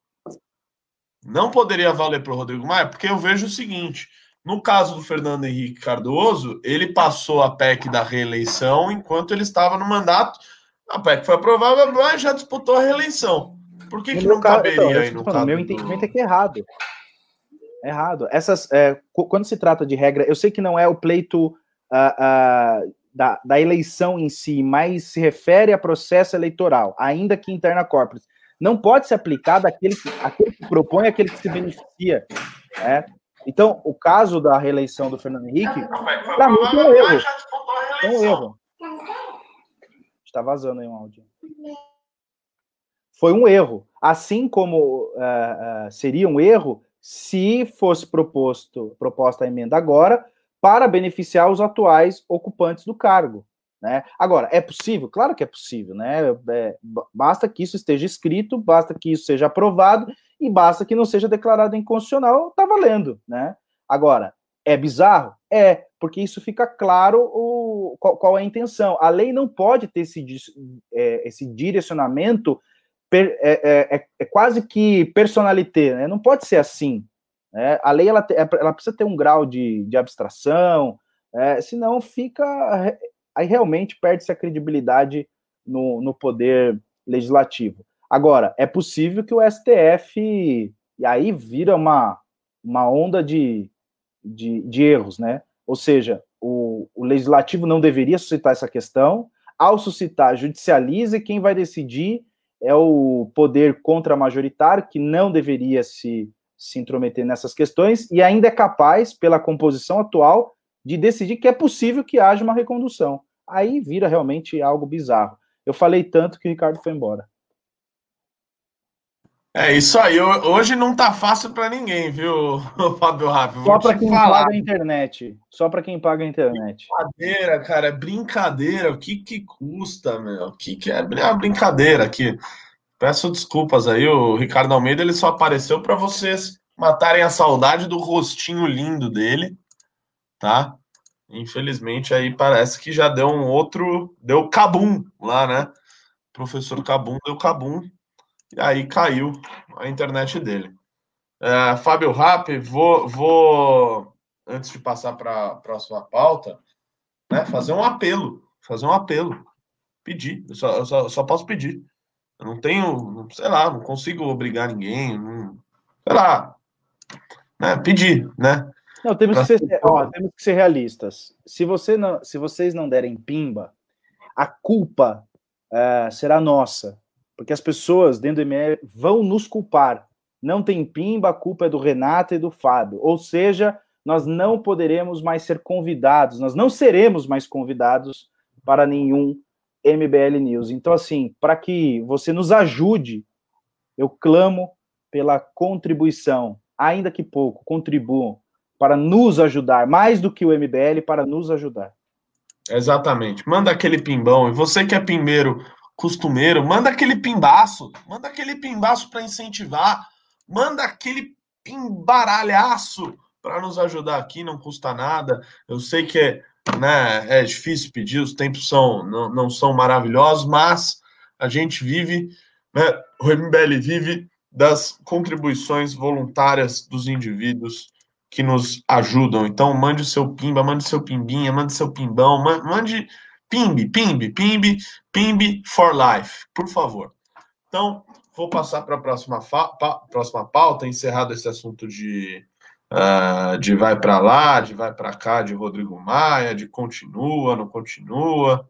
Não poderia valer para o Rodrigo Maia, porque eu vejo o seguinte: no caso do Fernando Henrique Cardoso, ele passou a PEC da reeleição enquanto ele estava no mandato. A PEC foi aprovada, mas já disputou a reeleição. Por que, que não caso, caberia então, aí no caso? Meu entendimento é que é errado. É errado. Essas, é, quando se trata de regra, eu sei que não é o pleito uh, da, da, eleição em si, mas se refere a processo eleitoral, ainda que interna corporis, não pode ser aplicado àquele, àquele que propõe, àquele que se beneficia. Né? Então, o caso da reeleição do Fernando Henrique, para mim, foi um erro. Foi um erro. Está vazando aí um áudio. Foi um erro. Assim como uh, uh, seria um erro se fosse proposto, proposta a emenda agora, para beneficiar os atuais ocupantes do cargo. Né? Agora, é possível? Claro que é possível, né? É, basta que isso esteja escrito, basta que isso seja aprovado e basta que não seja declarado inconstitucional, está valendo, né? Agora, é bizarro? É, porque isso fica claro o, qual, qual, é a intenção. A lei não pode ter esse, é, esse direcionamento, per, é, é, é, é quase que personalité, né? Não pode ser assim. Né? A lei ela, ela precisa ter um grau de, de abstração, é, senão fica. Aí realmente perde-se a credibilidade no, no poder legislativo. Agora, é possível que o STF, e aí vira uma, uma onda de, de, de erros, né? Ou seja, o, o legislativo não deveria suscitar essa questão, ao suscitar, judicializa e quem vai decidir é o poder contra-majoritário, que não deveria se, se intrometer nessas questões, e ainda é capaz, pela composição atual, de decidir que é possível que haja uma recondução. Aí vira realmente algo bizarro. Eu falei tanto que o Ricardo foi embora. É isso aí. Hoje não tá fácil para ninguém, viu, <laughs> Fábio Rápido? Só para quem falar. paga a internet. Só para quem paga a internet. Brincadeira, cara. É brincadeira. O que que custa, meu? O que que é, é uma brincadeira aqui? Peço desculpas aí. O Ricardo Almeida ele só apareceu para vocês matarem a saudade do rostinho lindo dele, tá? Infelizmente aí parece que já deu um outro, deu cabum lá, né? professor Cabum deu cabum e aí caiu a internet dele. É, Fábio Rapp, vou, vou, antes de passar para a próxima pauta, né, fazer um apelo. Fazer um apelo. Pedir. Eu só, eu só, só posso pedir. Eu não tenho, sei lá, não consigo obrigar ninguém. Não, sei lá. Né, pedir, né? Não, temos que, ser, ó, temos que ser realistas. Se, você não, se vocês não derem pimba, a culpa é, será nossa porque as pessoas dentro do ML vão nos culpar. Não tem pimba, a culpa é do Renato e do Fábio. Ou seja, nós não poderemos mais ser convidados, nós não seremos mais convidados para nenhum MBL News. Então, assim, para que você nos ajude, eu clamo pela contribuição, ainda que pouco, contribuam para nos ajudar, mais do que o MBL, para nos ajudar. Exatamente. Manda aquele pimbão. E você que é pimbeiro, costumeiro, manda aquele pimbaço, manda aquele pimbaço para incentivar, manda aquele pimbaralhaço para nos ajudar aqui, não custa nada. Eu sei que é, né, é difícil pedir, os tempos são, não, não são maravilhosos, mas a gente vive, né, o MBL vive das contribuições voluntárias dos indivíduos que nos ajudam. Então, mande o seu pimba, mande o seu pimbinha, mande o seu pimbão, mande Pimbe, pimbe, pimbe, pimbe for life, por favor. Então, vou passar para a próxima, pa próxima pauta, encerrado esse assunto de, uh, de vai para lá, de vai para cá, de Rodrigo Maia, de continua, não continua.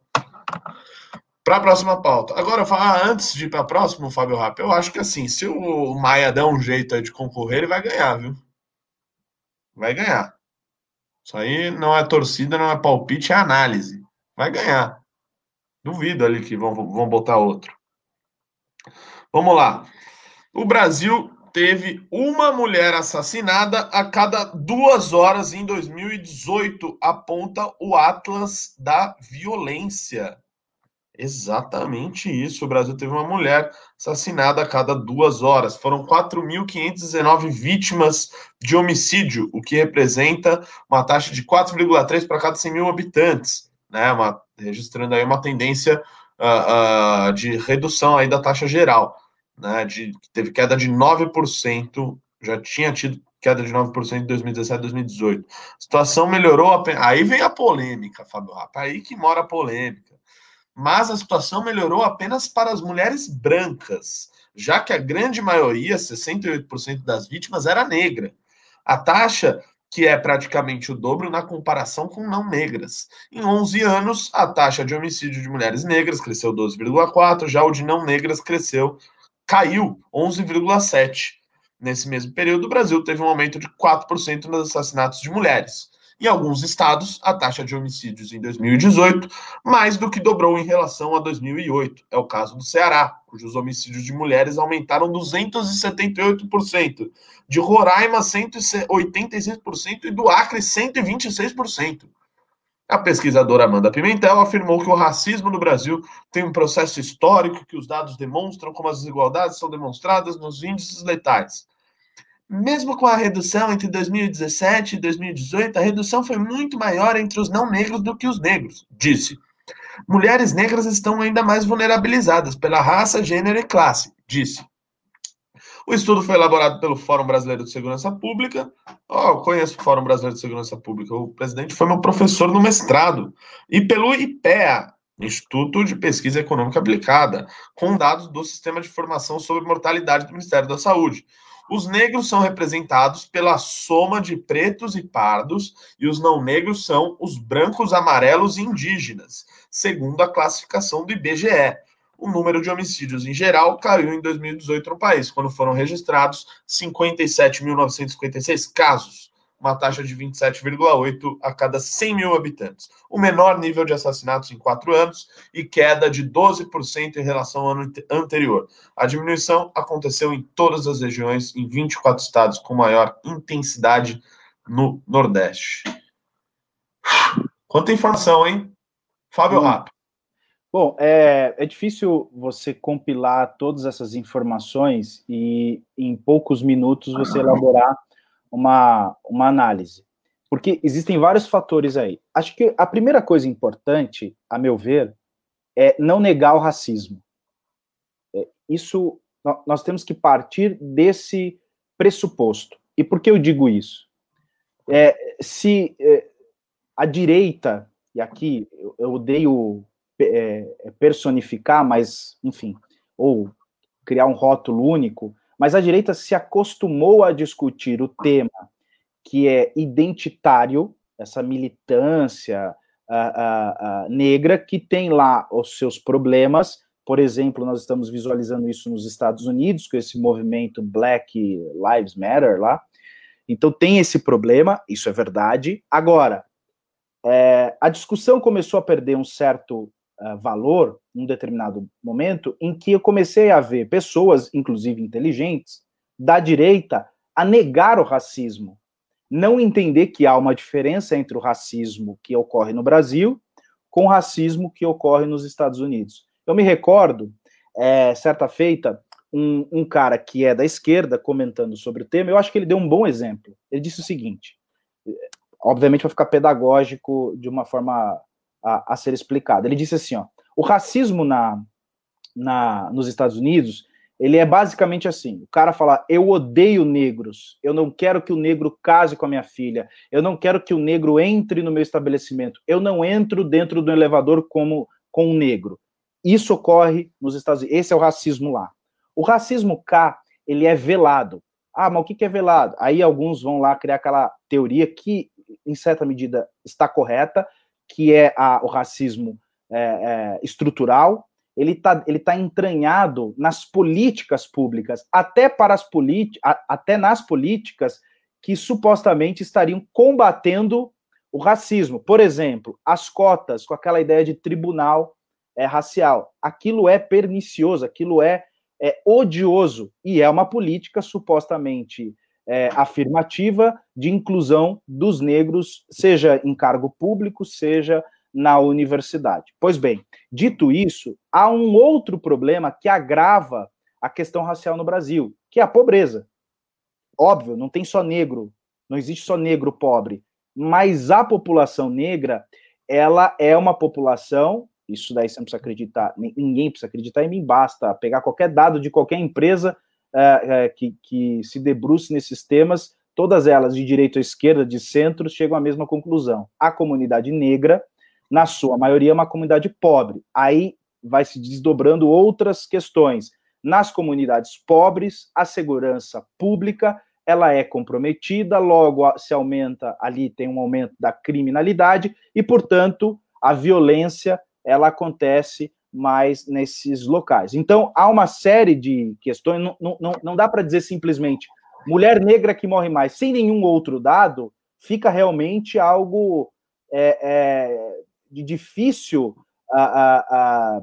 Para a próxima pauta. Agora, falar antes de ir para a próxima, Fábio Rapp, eu acho que assim, se o Maia der um jeito de concorrer, ele vai ganhar, viu? Vai ganhar. Isso aí não é torcida, não é palpite, é análise vai ganhar. Duvido ali que vão, vão botar outro. Vamos lá. O Brasil teve uma mulher assassinada a cada duas horas em 2018, aponta o Atlas da Violência. Exatamente isso. O Brasil teve uma mulher assassinada a cada duas horas. Foram 4.519 vítimas de homicídio, o que representa uma taxa de 4,3 para cada 100 mil habitantes né, uma, registrando aí uma tendência uh, uh, de redução aí da taxa geral, né, de, teve queda de 9%, já tinha tido queda de 9% em 2017 e 2018. A situação melhorou, aí vem a polêmica, Fábio Rapa, aí que mora a polêmica. Mas a situação melhorou apenas para as mulheres brancas, já que a grande maioria, 68% das vítimas, era negra. A taxa que é praticamente o dobro na comparação com não negras. Em 11 anos, a taxa de homicídio de mulheres negras cresceu 12,4, já o de não negras cresceu, caiu 11,7. Nesse mesmo período, o Brasil teve um aumento de 4% nos assassinatos de mulheres. Em alguns estados, a taxa de homicídios em 2018 mais do que dobrou em relação a 2008. É o caso do Ceará, cujos homicídios de mulheres aumentaram 278%, de Roraima 186% e do Acre 126%. A pesquisadora Amanda Pimentel afirmou que o racismo no Brasil tem um processo histórico que os dados demonstram como as desigualdades são demonstradas nos índices letais. Mesmo com a redução entre 2017 e 2018, a redução foi muito maior entre os não negros do que os negros, disse. Mulheres negras estão ainda mais vulnerabilizadas pela raça, gênero e classe, disse. O estudo foi elaborado pelo Fórum Brasileiro de Segurança Pública. Oh, conheço o Fórum Brasileiro de Segurança Pública. O presidente foi meu professor no mestrado. E pelo IPEA, Instituto de Pesquisa Econômica Aplicada, com dados do Sistema de Informação sobre Mortalidade do Ministério da Saúde. Os negros são representados pela soma de pretos e pardos, e os não negros são os brancos, amarelos e indígenas, segundo a classificação do IBGE. O número de homicídios em geral caiu em 2018 no país, quando foram registrados 57.956 casos uma taxa de 27,8 a cada 100 mil habitantes, o menor nível de assassinatos em quatro anos e queda de 12% em relação ao ano anterior. A diminuição aconteceu em todas as regiões, em 24 estados com maior intensidade no Nordeste. Quanta informação, hein? Fábio hum. Bom, é, é difícil você compilar todas essas informações e em poucos minutos você <clears throat> elaborar uma, uma análise. Porque existem vários fatores aí. Acho que a primeira coisa importante, a meu ver, é não negar o racismo. É, isso, nós temos que partir desse pressuposto. E por que eu digo isso? É, se é, a direita, e aqui eu odeio é, personificar, mas, enfim, ou criar um rótulo único, mas a direita se acostumou a discutir o tema que é identitário, essa militância negra que tem lá os seus problemas. Por exemplo, nós estamos visualizando isso nos Estados Unidos, com esse movimento Black Lives Matter lá. Então tem esse problema, isso é verdade. Agora, é, a discussão começou a perder um certo uh, valor num determinado momento em que eu comecei a ver pessoas, inclusive inteligentes, da direita, a negar o racismo, não entender que há uma diferença entre o racismo que ocorre no Brasil com o racismo que ocorre nos Estados Unidos. Eu me recordo, é, certa feita, um, um, cara que é da esquerda comentando sobre o tema, eu acho que ele deu um bom exemplo. Ele disse o seguinte: obviamente vai ficar pedagógico de uma forma a, a ser explicado. Ele disse assim, ó, o racismo na, na, nos Estados Unidos, ele é basicamente assim, o cara fala, eu odeio negros, eu não quero que o negro case com a minha filha, eu não quero que o negro entre no meu estabelecimento, eu não entro dentro do elevador como com um negro. Isso ocorre nos Estados Unidos, esse é o racismo lá. O racismo cá, ele é velado. Ah, mas o que é velado? Aí alguns vão lá criar aquela teoria que, em certa medida, está correta, que é a, o racismo é, é, estrutural, ele está ele tá entranhado nas políticas públicas, até para as até nas políticas que supostamente estariam combatendo o racismo. Por exemplo, as cotas com aquela ideia de tribunal é, racial. Aquilo é pernicioso, aquilo é, é odioso e é uma política supostamente é, afirmativa de inclusão dos negros, seja em cargo público, seja na universidade. Pois bem, dito isso, há um outro problema que agrava a questão racial no Brasil, que é a pobreza. Óbvio, não tem só negro, não existe só negro pobre, mas a população negra, ela é uma população, isso daí você não precisa acreditar, ninguém precisa acreditar em mim, basta pegar qualquer dado de qualquer empresa é, é, que, que se debruce nesses temas, todas elas de direita ou esquerda, de centro, chegam à mesma conclusão. A comunidade negra, na sua maioria, é uma comunidade pobre. Aí vai se desdobrando outras questões. Nas comunidades pobres, a segurança pública ela é comprometida, logo se aumenta ali tem um aumento da criminalidade e, portanto, a violência ela acontece mais nesses locais. Então, há uma série de questões, não, não, não dá para dizer simplesmente mulher negra que morre mais, sem nenhum outro dado, fica realmente algo é, é, de difícil a, a, a,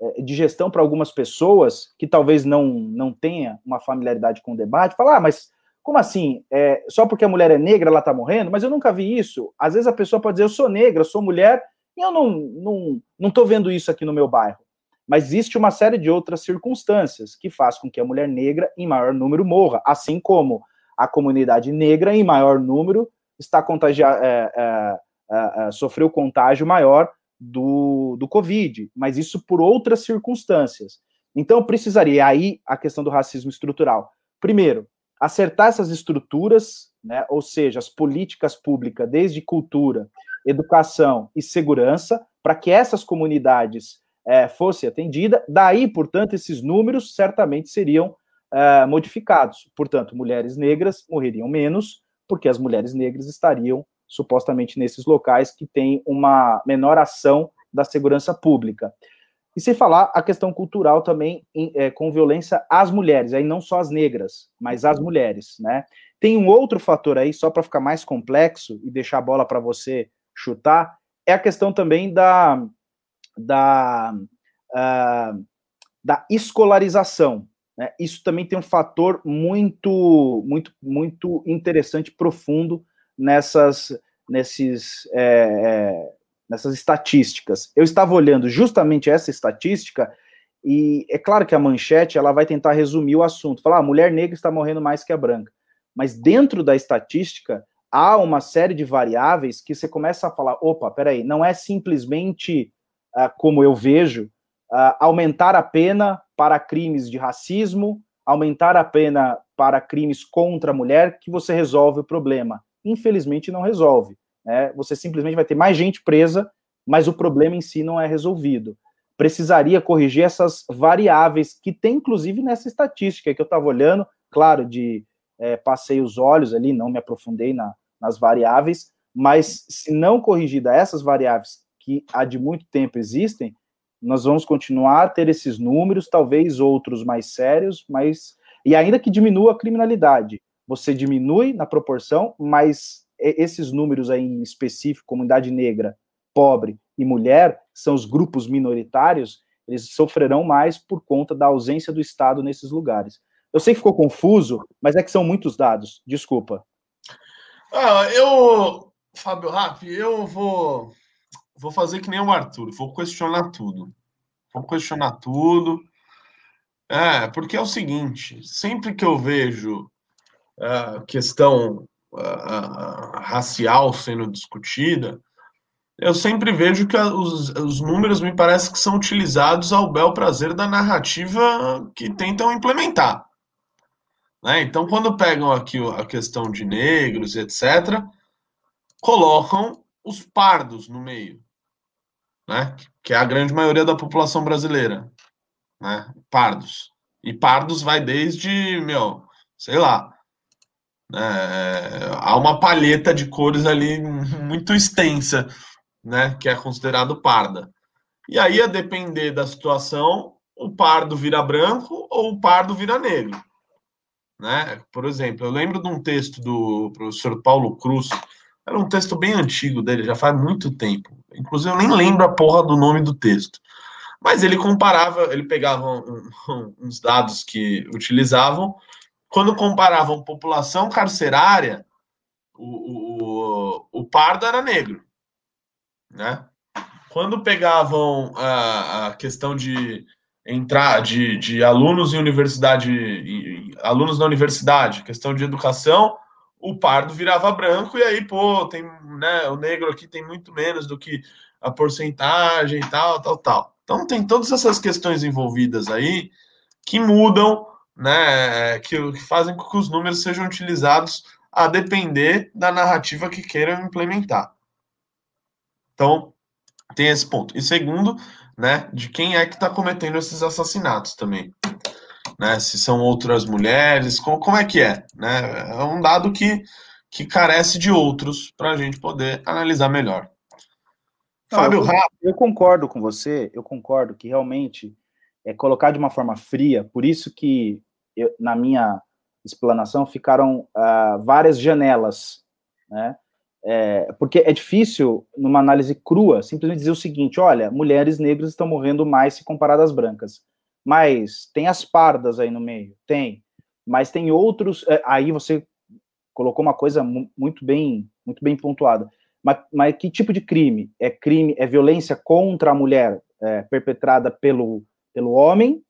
é, de gestão para algumas pessoas que talvez não, não tenha uma familiaridade com o debate, falar, ah, mas como assim? É, só porque a mulher é negra ela está morrendo? Mas eu nunca vi isso. Às vezes a pessoa pode dizer, eu sou negra, eu sou mulher, e eu não não não estou vendo isso aqui no meu bairro. Mas existe uma série de outras circunstâncias que faz com que a mulher negra, em maior número, morra, assim como a comunidade negra, em maior número, está contagiada, é, é, é, é, sofreu contágio maior do, do Covid, mas isso por outras circunstâncias. Então, precisaria aí a questão do racismo estrutural. Primeiro, acertar essas estruturas, né, ou seja, as políticas públicas, desde cultura, educação e segurança, para que essas comunidades é, fossem atendidas. Daí, portanto, esses números certamente seriam é, modificados. Portanto, mulheres negras morreriam menos, porque as mulheres negras estariam supostamente nesses locais que têm uma menor ação da segurança pública. E sem falar a questão cultural também em, é, com violência às mulheres, aí não só as negras, mas às mulheres, né? Tem um outro fator aí, só para ficar mais complexo e deixar a bola para você chutar, é a questão também da, da, uh, da escolarização. Né? Isso também tem um fator muito, muito, muito interessante, profundo nessas, nesses, é, é, nessas estatísticas. Eu estava olhando justamente essa estatística e é claro que a manchete ela vai tentar resumir o assunto, falar a ah, mulher negra está morrendo mais que a branca, mas dentro da estatística há uma série de variáveis que você começa a falar, opa, peraí, não é simplesmente uh, como eu vejo uh, aumentar a pena para crimes de racismo, aumentar a pena para crimes contra a mulher que você resolve o problema. Infelizmente não resolve. Né? Você simplesmente vai ter mais gente presa, mas o problema em si não é resolvido. Precisaria corrigir essas variáveis que tem, inclusive, nessa estatística que eu estava olhando, claro, de é, passei os olhos ali, não me aprofundei na, nas variáveis, mas se não corrigida essas variáveis que há de muito tempo existem, nós vamos continuar a ter esses números, talvez outros mais sérios, mas e ainda que diminua a criminalidade, você diminui na proporção, mas esses números aí em específico, comunidade negra, pobre e mulher, são os grupos minoritários, eles sofrerão mais por conta da ausência do Estado nesses lugares. Eu sei que ficou confuso, mas é que são muitos dados. Desculpa. Ah, eu, Fábio Rapp, eu vou, vou fazer que nem o Arthur, vou questionar tudo. Vou questionar tudo. É, porque é o seguinte: sempre que eu vejo a é, questão racial sendo discutida, eu sempre vejo que os, os números me parece que são utilizados ao bel prazer da narrativa que tentam implementar. Né? Então, quando pegam aqui a questão de negros, etc., colocam os pardos no meio, né? que é a grande maioria da população brasileira. Né? Pardos. E pardos vai desde, meu, sei lá, né? há uma palheta de cores ali <laughs> muito extensa, né? que é considerado parda. E aí, a depender da situação, o pardo vira branco ou o pardo vira negro. Né? Por exemplo, eu lembro de um texto do professor Paulo Cruz, era um texto bem antigo dele, já faz muito tempo. Inclusive, eu nem lembro a porra do nome do texto. Mas ele comparava, ele pegava um, um, uns dados que utilizavam, quando comparavam população carcerária, o, o, o pardo era negro. Né? Quando pegavam a, a questão de entrar de, de alunos em universidade, alunos na universidade, questão de educação, o pardo virava branco e aí, pô, tem, né, o negro aqui tem muito menos do que a porcentagem e tal, tal, tal. Então tem todas essas questões envolvidas aí que mudam, né, que, que fazem com que os números sejam utilizados a depender da narrativa que queiram implementar. Então, tem esse ponto. E segundo, né, de quem é que está cometendo esses assassinatos também. Né, se são outras mulheres, como, como é que é? Né? É um dado que, que carece de outros para a gente poder analisar melhor. Não, Fábio eu, eu concordo com você, eu concordo que realmente é colocar de uma forma fria, por isso que eu, na minha explanação ficaram uh, várias janelas, né? É, porque é difícil, numa análise crua, simplesmente dizer o seguinte: olha, mulheres negras estão morrendo mais se comparado às brancas. Mas tem as pardas aí no meio, tem. Mas tem outros. É, aí você colocou uma coisa muito bem, muito bem pontuada. Mas, mas, que tipo de crime? É crime, é violência contra a mulher é, perpetrada pelo, pelo homem?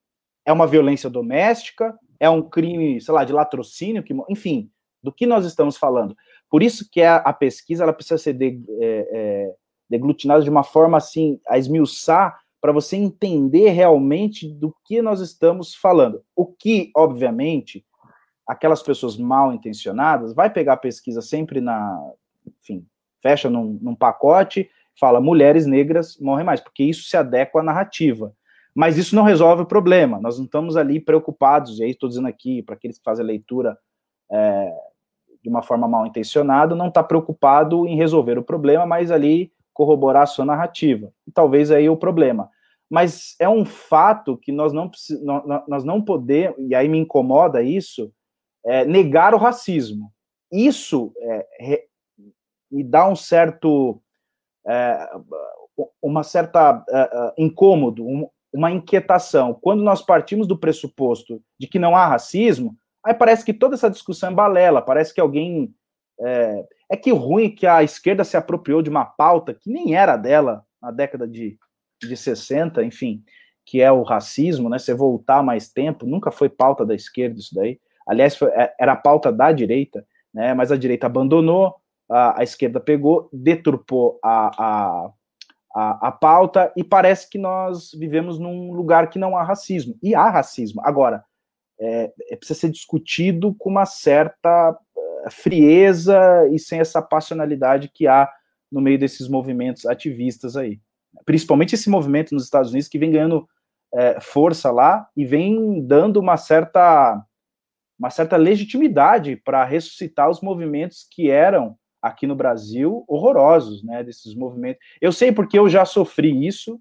É uma violência doméstica? É um crime, sei lá, de latrocínio? Que, enfim, do que nós estamos falando? Por isso que a, a pesquisa ela precisa ser de, é, é, deglutinada de uma forma assim, a esmiuçar, para você entender realmente do que nós estamos falando. O que, obviamente, aquelas pessoas mal intencionadas vai pegar a pesquisa sempre na, enfim, fecha num, num pacote, fala mulheres negras morrem mais, porque isso se adequa à narrativa. Mas isso não resolve o problema. Nós não estamos ali preocupados, e aí estou dizendo aqui, para aqueles que fazem a leitura é, de uma forma mal intencionada, não está preocupado em resolver o problema, mas ali corroborar a sua narrativa. E talvez aí o problema. Mas é um fato que nós não, nós não podemos, e aí me incomoda isso, é, negar o racismo. Isso é, me dá um certo, é, uma certa é, é, incômodo, um, uma inquietação. Quando nós partimos do pressuposto de que não há racismo, aí parece que toda essa discussão é balela, parece que alguém. É, é que ruim que a esquerda se apropriou de uma pauta que nem era dela na década de, de 60, enfim, que é o racismo, né? Você voltar mais tempo, nunca foi pauta da esquerda isso daí. Aliás, foi, é, era pauta da direita, né? Mas a direita abandonou, a, a esquerda pegou, deturpou a, a, a, a, pauta e parece que nós vivemos num lugar que não há racismo. E há racismo. Agora, é, é precisa ser discutido com uma certa frieza e sem essa passionalidade que há no meio desses movimentos ativistas aí. Principalmente esse movimento nos Estados Unidos que vem ganhando é, força lá e vem dando uma certa uma certa legitimidade para ressuscitar os movimentos que eram aqui no Brasil horrorosos, né, desses movimentos. Eu sei porque eu já sofri isso.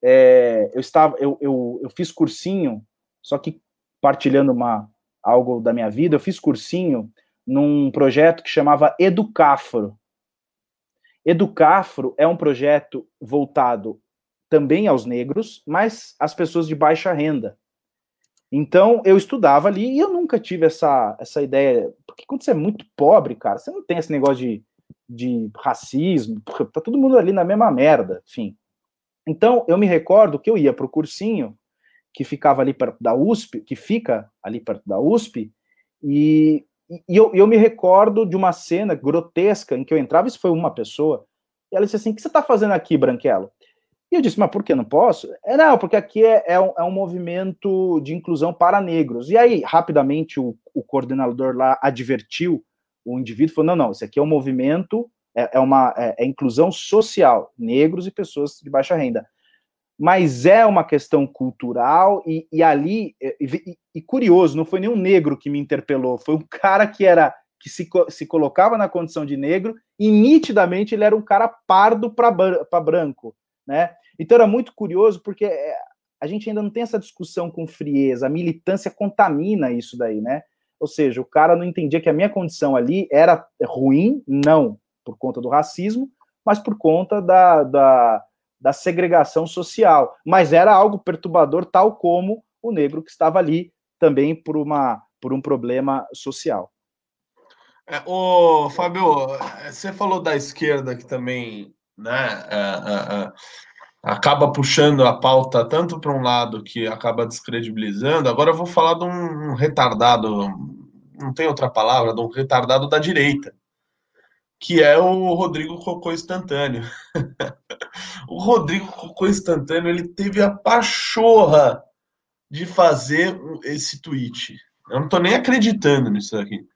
É, eu estava, eu, eu, eu fiz cursinho, só que partilhando uma algo da minha vida, eu fiz cursinho num projeto que chamava Educafro. Educafro é um projeto voltado também aos negros, mas às pessoas de baixa renda. Então, eu estudava ali e eu nunca tive essa, essa ideia. Porque quando você é muito pobre, cara, você não tem esse negócio de, de racismo, tá todo mundo ali na mesma merda, enfim. Então, eu me recordo que eu ia para o cursinho, que ficava ali perto da USP, que fica ali perto da USP, e, e eu, eu me recordo de uma cena grotesca em que eu entrava, isso foi uma pessoa, e ela disse assim: O que você está fazendo aqui, Branquelo? E eu disse, mas por que não posso? É, não, porque aqui é, é, um, é um movimento de inclusão para negros. E aí, rapidamente, o, o coordenador lá advertiu o indivíduo, falou, não, não, isso aqui é um movimento, é, é uma é, é, inclusão social, negros e pessoas de baixa renda. Mas é uma questão cultural, e, e ali, e, e, e curioso, não foi nenhum negro que me interpelou, foi um <laughs> cara que era que se, se colocava na condição de negro, e nitidamente ele era um cara pardo para branco, né? Então era muito curioso porque é, a gente ainda não tem essa discussão com frieza, a militância contamina isso daí, né? Ou seja, o cara não entendia que a minha condição ali era ruim, não por conta do racismo, mas por conta da, da, da segregação social. Mas era algo perturbador, tal como o negro que estava ali também por, uma, por um problema social. É, ô, Fábio, você falou da esquerda que também, né? É, é, é acaba puxando a pauta tanto para um lado que acaba descredibilizando. Agora eu vou falar de um retardado, não tem outra palavra, de um retardado da direita, que é o Rodrigo Cocô Instantâneo. <laughs> o Rodrigo Cocô Instantâneo ele teve a pachorra de fazer esse tweet. Eu não estou nem acreditando nisso aqui.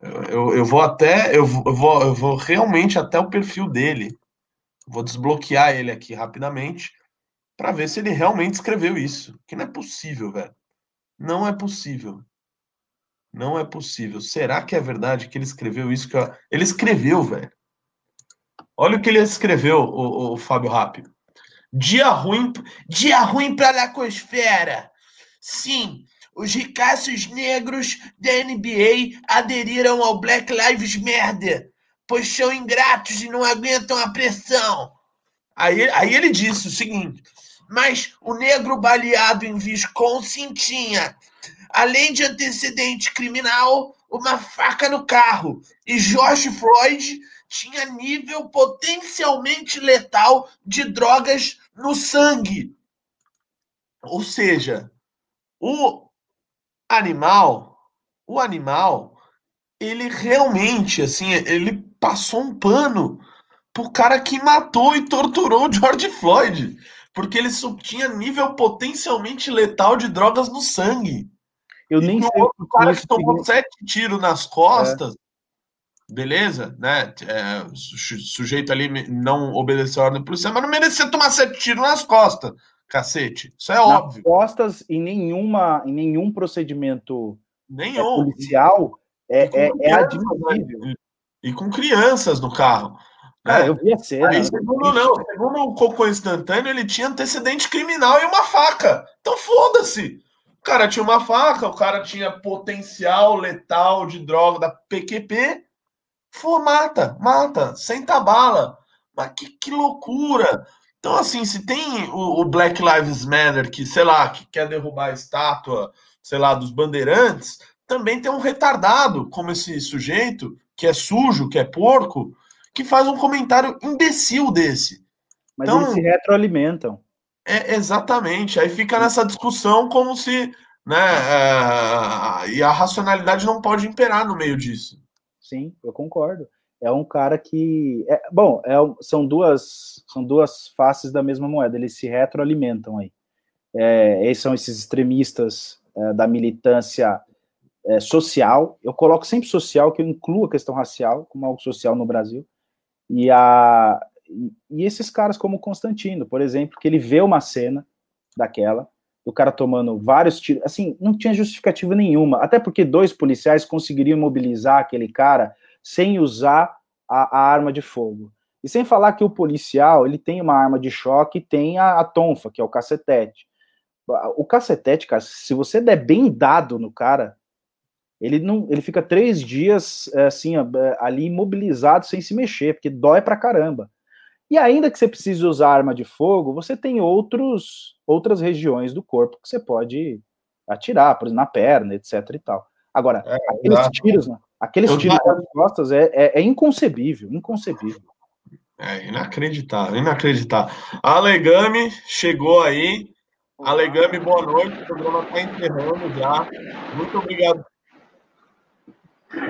Eu, eu, eu vou até, eu vou, eu vou realmente até o perfil dele Vou desbloquear ele aqui rapidamente para ver se ele realmente escreveu isso. Que não é possível, velho. Não é possível. Não é possível. Será que é verdade que ele escreveu isso? Que eu... Ele escreveu, velho. Olha o que ele escreveu, o, o Fábio Rápido. Dia ruim, dia ruim para a lacosfera. Sim, os ricaços negros da NBA aderiram ao Black Lives Matter pois são ingratos e não aguentam a pressão. Aí, aí ele disse o seguinte: mas o negro baleado em Wisconsin tinha, além de antecedente criminal, uma faca no carro. E George Floyd tinha nível potencialmente letal de drogas no sangue. Ou seja, o animal, o animal, ele realmente, assim, ele passou um pano pro cara que matou e torturou o George Floyd. Porque ele só tinha nível potencialmente letal de drogas no sangue. Eu nem sei. O cara que tomou sete tiros nas costas. Beleza, né? É, sujeito ali não obedeceu a ordem policial, mas não merecia tomar sete tiros nas costas, cacete. Isso é nas óbvio. costas em nenhuma, em nenhum procedimento Nenhum. É, policial é, é, é admissível. Né? E com crianças no carro. Cara, né? eu vi a cena. Aí, segundo, não, segundo o cocô instantâneo, ele tinha antecedente criminal e uma faca. Então foda-se. O cara tinha uma faca, o cara tinha potencial letal de droga da PQP. For, mata, mata, senta bala. Mas que, que loucura! Então, assim, se tem o, o, Black Lives Matter que, sei lá, que quer derrubar a estátua, sei lá, dos bandeirantes, também tem um retardado como esse sujeito, que é sujo, que é porco, que faz um comentário imbecil desse. Mas então, eles se retroalimentam. É, exatamente. Aí fica nessa discussão como se. Né, é, e a racionalidade não pode imperar no meio disso. Sim, eu concordo. É um cara que. É, bom, é, são, duas, são duas faces da mesma moeda, eles se retroalimentam aí. É, esses são esses extremistas é, da militância é, social. Eu coloco sempre social, que eu incluo a questão racial como algo social no Brasil. E, a, e esses caras como Constantino, por exemplo, que ele vê uma cena daquela, do cara tomando vários tiros, assim, não tinha justificativa nenhuma, até porque dois policiais conseguiriam mobilizar aquele cara sem usar a, a arma de fogo. E sem falar que o policial, ele tem uma arma de choque e tem a, a tonfa, que é o cacetete. O cacetete, cara, se você der bem dado no cara, ele não, ele fica três dias é, assim ali imobilizado sem se mexer, porque dói pra caramba. E ainda que você precise usar arma de fogo, você tem outros outras regiões do corpo que você pode atirar, por exemplo, na perna, etc e tal. Agora, é, aqueles exato. tiros, né? aqueles tiros nas costas é, é, é, inconcebível, inconcebível. É inacreditável, inacreditável. A Alegami chegou aí. Alegami, boa noite. O programa está encerrando já. Muito obrigado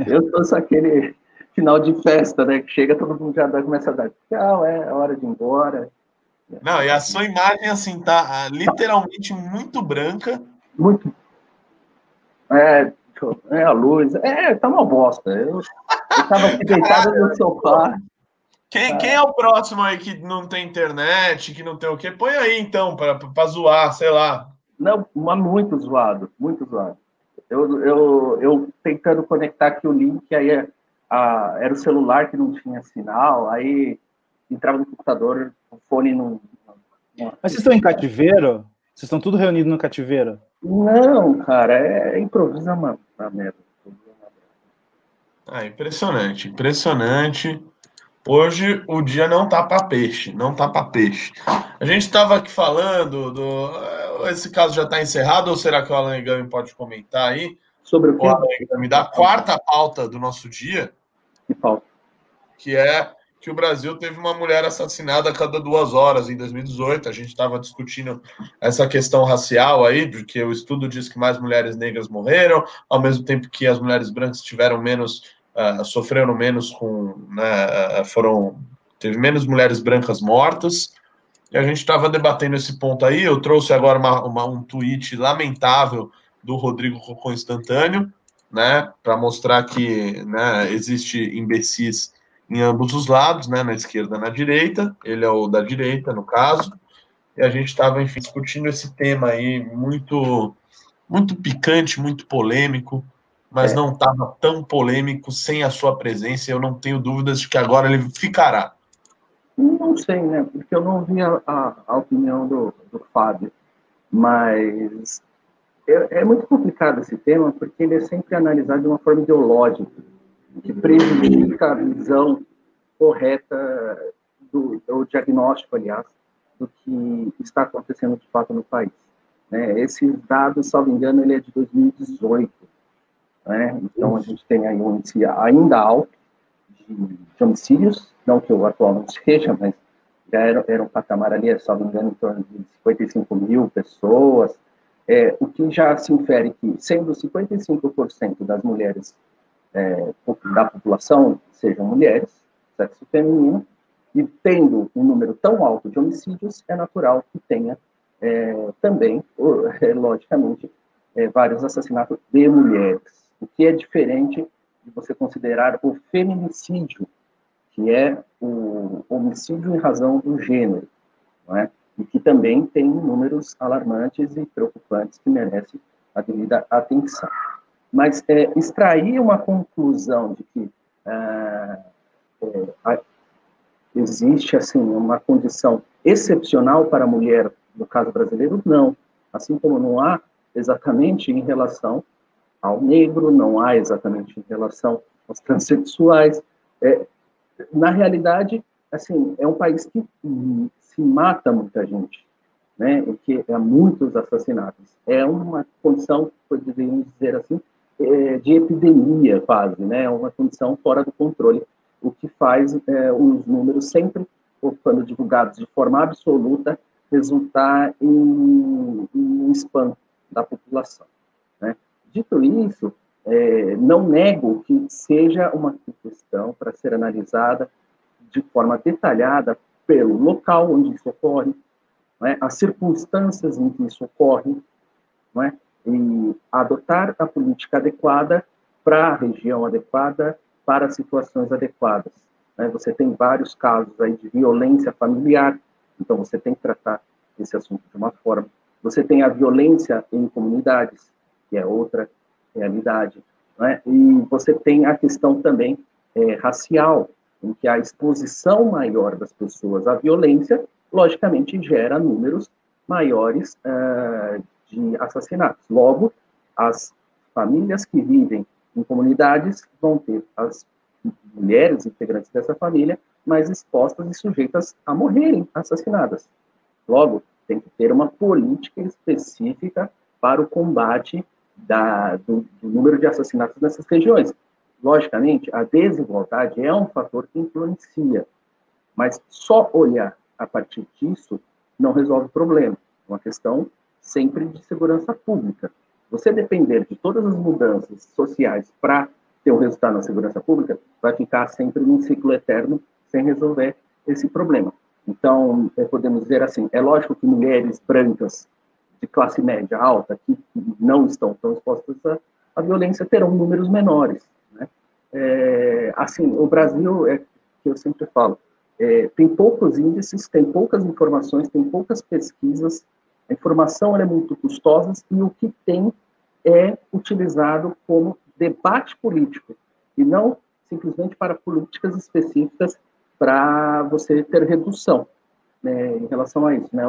eu sou só aquele final de festa, né? Que chega, todo mundo já dá, começa a dar tchau, é hora de ir embora. Não, e a sua imagem, assim, tá ah, literalmente muito branca. Muito. É, é a luz. É, tá uma bosta. Eu, eu tava aqui deitado no sofá. Quem, quem é o próximo aí que não tem internet, que não tem o quê? Põe aí, então, para zoar, sei lá. Não, mas muito zoado, muito zoado. Eu, eu, eu tentando conectar aqui o link, aí a, era o celular que não tinha sinal, aí entrava no computador, o fone não. Mas vocês estão em cativeiro? Vocês estão tudo reunidos no cativeiro? Não, cara, é, é improvisa uma, uma merda. Ah, impressionante, impressionante. Hoje o dia não tá para peixe, não tá para peixe. A gente estava aqui falando do esse caso já está encerrado ou será que o Alan Gami pode comentar aí? Sobre o que? O Alan Gami, da quarta pauta do nosso dia. Que pauta? Que é que o Brasil teve uma mulher assassinada a cada duas horas em 2018. A gente estava discutindo essa questão racial aí, porque o estudo diz que mais mulheres negras morreram, ao mesmo tempo que as mulheres brancas tiveram menos, uh, sofreram menos com, né, uh, foram teve menos mulheres brancas mortas. E a gente estava debatendo esse ponto aí. Eu trouxe agora uma, uma, um tweet lamentável do Rodrigo Cocô Instantâneo, né, para mostrar que né, existe imbecis em ambos os lados, né, na esquerda e na direita. Ele é o da direita, no caso. E a gente estava, enfim, discutindo esse tema aí muito, muito picante, muito polêmico, mas é. não estava tão polêmico sem a sua presença. Eu não tenho dúvidas de que agora ele ficará. Não sei, né? Porque eu não vi a, a, a opinião do, do Fábio. Mas é, é, muito complicado esse tema, porque ele é sempre analisado de uma forma ideológica, que prejudica a visão correta do, do diagnóstico, aliás, do que está acontecendo de fato no país. Né? Esse dado, salvo engano, ele é de 2018. Né? Então, a gente tem aí um índice ainda alto de, de homicídios, não que o atual não seja, mas já era, era um patamar ali, me engano, em torno de 55 mil pessoas, é, o que já se infere que, sendo 55% das mulheres é, da população sejam mulheres, sexo feminino, e tendo um número tão alto de homicídios, é natural que tenha é, também, <laughs> logicamente, é, vários assassinatos de mulheres, o que é diferente de você considerar o feminicídio, que é o homicídio em razão do gênero, não é? E que também tem números alarmantes e preocupantes que merecem a devida atenção. Mas é, extrair uma conclusão de que ah, é, existe assim uma condição excepcional para a mulher no caso brasileiro, não. Assim como não há exatamente em relação ao negro, não há exatamente em relação aos transexuais. É, na realidade, assim, é um país que se mata muita gente, né? E que há muitos assassinatos. É uma condição, poderíamos dizer assim, é, de epidemia quase, né? É uma condição fora do controle, o que faz é, os números sempre, quando divulgados de forma absoluta, resultar em, em um spam da população. Né? Dito isso, é, não nego que seja uma questão para ser analisada de forma detalhada pelo local onde isso ocorre, né, as circunstâncias em que isso ocorre, né, e adotar a política adequada para a região adequada, para situações adequadas. Né. Você tem vários casos aí de violência familiar, então você tem que tratar esse assunto de uma forma. Você tem a violência em comunidades, que é outra realidade, né? e você tem a questão também é, racial, em que a exposição maior das pessoas à violência, logicamente, gera números maiores uh, de assassinatos. Logo, as famílias que vivem em comunidades vão ter as mulheres integrantes dessa família mais expostas e sujeitas a morrerem assassinadas. Logo, tem que ter uma política específica para o combate da, do, do número de assassinatos nessas regiões. Logicamente, a desigualdade é um fator que influencia, mas só olhar a partir disso não resolve o problema. É uma questão sempre de segurança pública. Você depender de todas as mudanças sociais para ter um resultado na segurança pública, vai ficar sempre num ciclo eterno sem resolver esse problema. Então, é, podemos dizer assim, é lógico que mulheres brancas de classe média alta, que não estão tão expostas à, à violência, terão números menores. É, assim, o Brasil, é que eu sempre falo, é, tem poucos índices, tem poucas informações, tem poucas pesquisas, a informação é muito custosa e o que tem é utilizado como debate político e não simplesmente para políticas específicas para você ter redução né, em relação a isso. Né?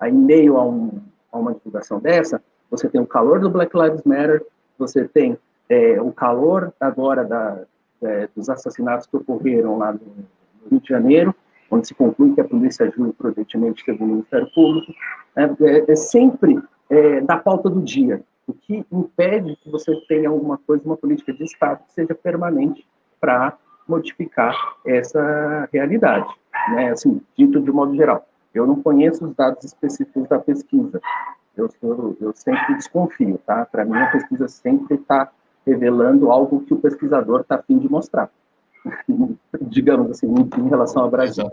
Aí, em meio a, um, a uma divulgação dessa, você tem o calor do Black Lives Matter, você tem é, o calor agora da, é, dos assassinatos que ocorreram lá no, no, Rio de Janeiro, onde se conclui que a polícia agiu imprudentemente segundo o Ministério Público, é, é, é sempre é, da pauta do dia, o que impede que você tenha alguma coisa, uma política de Estado que seja permanente para modificar essa realidade, né? Assim, dito de modo geral. Eu não conheço os dados específicos da pesquisa. Eu, eu, eu sempre desconfio, tá? Para mim, a pesquisa sempre está revelando algo que o pesquisador está a fim de mostrar, <laughs> digamos assim, em relação ao Brasil.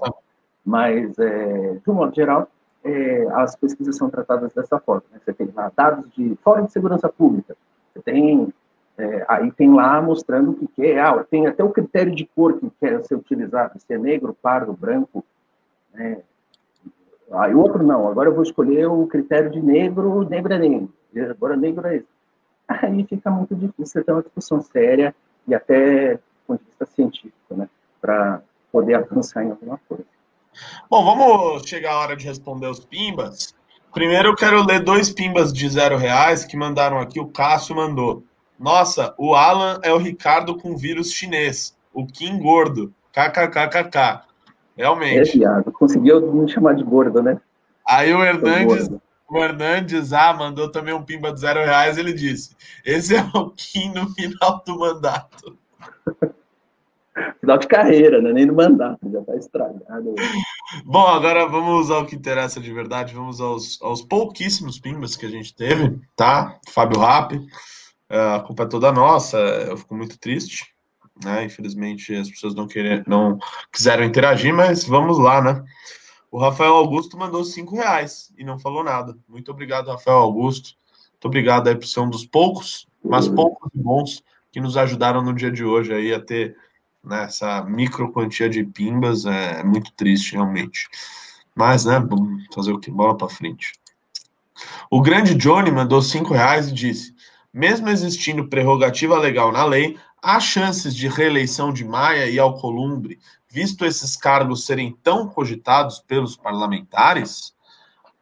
Mas, é, de um modo geral, é, as pesquisas são tratadas dessa forma. Né? Você tem lá dados de Fórum de Segurança Pública, você tem, é, aí tem lá mostrando o que, que é, ah, tem até o critério de cor que quer ser utilizado, se é negro, pardo, branco, né? Aí outro não, agora eu vou escolher o critério de negro, negro é negro, agora negro é esse <laughs> aí fica muito difícil ter uma discussão séria e até do ponto de vista científico, né, para poder avançar em alguma coisa. Bom, vamos chegar a hora de responder os pimbas. Primeiro eu quero ler dois pimbas de zero reais que mandaram aqui, o Cássio mandou. Nossa, o Alan é o Ricardo com vírus chinês, o Kim gordo, kkkk. Realmente. É, viado, conseguiu me chamar de gordo, né? Aí o Hernandes o Hernandes ah, mandou também um pimba de zero reais. Ele disse: Esse é o Kim no final do mandato. Final de carreira, né? Nem no mandato, já tá estragado. Bom, agora vamos ao que interessa de verdade. Vamos aos, aos pouquíssimos pimbas que a gente teve, tá? Fábio Rap, é, a culpa é toda nossa. Eu fico muito triste, né? Infelizmente as pessoas não, querer, não quiseram interagir, mas vamos lá, né? O Rafael Augusto mandou cinco reais e não falou nada. Muito obrigado, Rafael Augusto. Muito obrigado aí por ser um dos poucos, mas poucos e bons que nos ajudaram no dia de hoje aí a ter né, essa micro quantia de pimbas. É muito triste, realmente. Mas, né, fazer o que? Bola para frente. O grande Johnny mandou cinco reais e disse: mesmo existindo prerrogativa legal na lei, há chances de reeleição de Maia e Alcolumbre, visto esses cargos serem tão cogitados pelos parlamentares?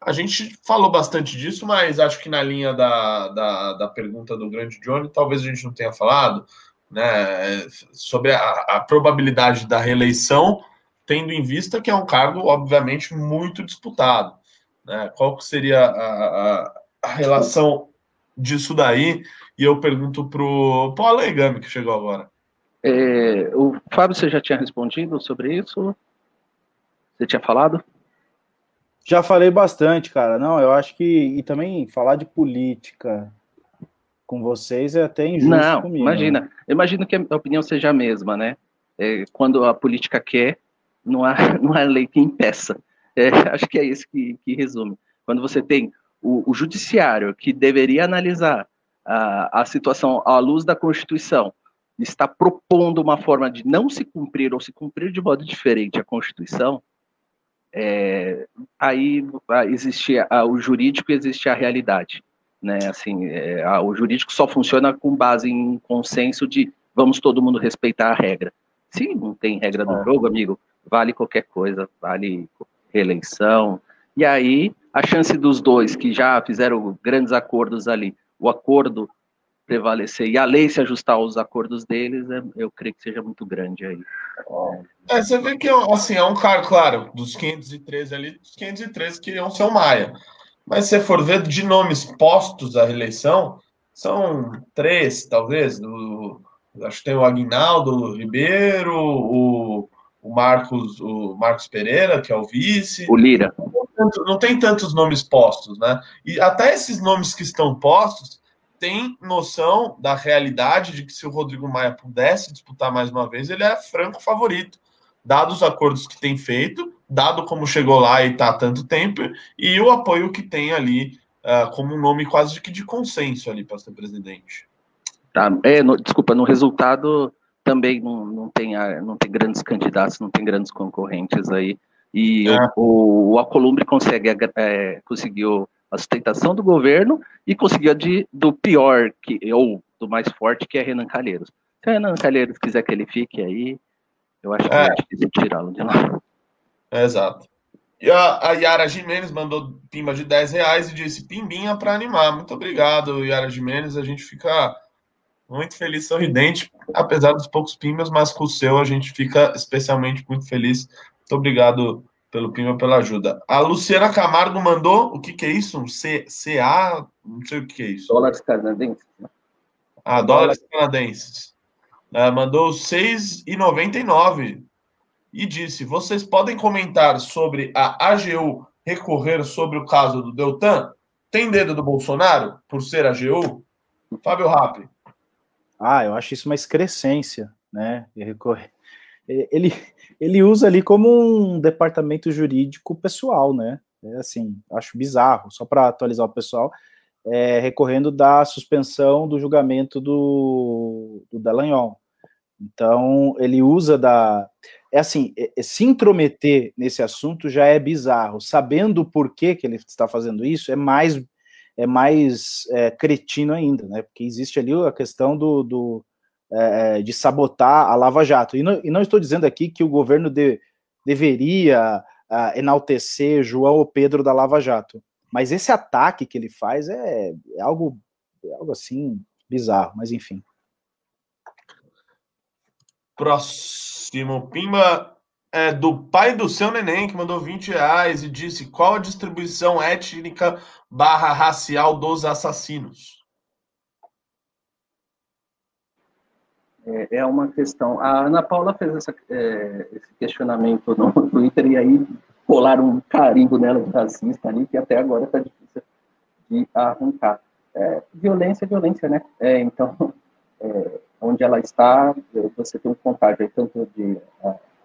A gente falou bastante disso, mas acho que na linha da, da, da pergunta do grande Johnny, talvez a gente não tenha falado né, sobre a, a probabilidade da reeleição, tendo em vista que é um cargo, obviamente, muito disputado. Né? Qual seria a, a, a relação disso daí? E eu pergunto para o Alegami, que chegou agora. É, o Fábio, você já tinha respondido sobre isso? Você tinha falado? Já falei bastante, cara. Não, eu acho que. E também falar de política com vocês é até injusto Não, comigo. Imagina. Né? Imagino que a opinião seja a mesma, né? É, quando a política quer, não há, <laughs> não há lei que impeça. É, acho que é isso que, que resume. Quando você tem o, o judiciário que deveria analisar a, a situação à luz da Constituição, está propondo uma forma de não se cumprir ou se cumprir de modo diferente a Constituição, é, aí existe a, o jurídico e existe a realidade. Né? Assim, é, a, o jurídico só funciona com base em consenso de vamos todo mundo respeitar a regra. Se não tem regra do é. jogo, amigo, vale qualquer coisa, vale reeleição. E aí, a chance dos dois que já fizeram grandes acordos ali, o acordo prevalecer e a lei se ajustar aos acordos deles, é, eu creio que seja muito grande aí. É, você vê que assim, é um cara, claro, dos 513 ali, os 513 queriam ser o Maia. Mas se você for ver de nomes postos à reeleição, são três, talvez. Do, acho que tem o Aguinaldo Ribeiro, o, o Marcos, o Marcos Pereira, que é o vice. O Lira. Não tem tantos nomes postos, né? E até esses nomes que estão postos tem noção da realidade de que se o Rodrigo Maia pudesse disputar mais uma vez, ele é franco favorito, dados os acordos que tem feito, dado como chegou lá e está há tanto tempo, e o apoio que tem ali uh, como um nome quase que de consenso ali para ser presidente. Tá, é, no, desculpa, no resultado também não, não, tem, não tem grandes candidatos, não tem grandes concorrentes aí, e é. o, o, Acolumbre consegue, é, conseguiu a sustentação do governo e conseguiu de, do pior, que, ou do mais forte, que é Renan Calheiros. Se o Renan Calheiros quiser que ele fique aí, eu acho que é, é difícil tirá-lo de lá. É, exato. E a, a Yara Jimenez mandou pimba de 10 reais e disse pimbinha para animar. Muito obrigado, Yara Jimenez. A gente fica muito feliz, sorridente, apesar dos poucos pimbas, mas com o seu a gente fica especialmente muito feliz. Muito obrigado pelo Pima pela ajuda. A Luciana Camargo mandou, o que, que é isso? Um C, CA, não sei o que, que é isso. Dólares canadenses. Né? Ah, dólares canadenses. Uh, mandou 6,99 e disse: vocês podem comentar sobre a AGU recorrer sobre o caso do Deltan? Tem dedo do Bolsonaro por ser AGU? Fábio Rapp. Ah, eu acho isso uma excrescência, né? Ele, ele usa ali como um departamento jurídico pessoal, né? É assim, acho bizarro, só para atualizar o pessoal, é, recorrendo da suspensão do julgamento do, do Dallagnol. Então, ele usa da. É assim, é, é, se intrometer nesse assunto já é bizarro. Sabendo por que, que ele está fazendo isso, é mais é mais é, cretino ainda, né? Porque existe ali a questão do, do é, é, de sabotar a Lava Jato. E não, e não, estou dizendo aqui que o governo de, deveria uh, enaltecer João ou Pedro da Lava Jato, mas esse ataque que ele faz é, é algo, é algo assim bizarro, mas enfim. Próximo, Pimba é do pai do seu neném, que mandou 20 reais e disse qual a distribuição étnica barra racial dos assassinos. É, é uma questão. A Ana Paula fez essa, é, esse questionamento no Twitter e aí colaram um carimbo nela de racista ali, que até agora está difícil de arrancar. É, violência é violência, né? É, então, é, onde ela está, você tem um contágio tanto de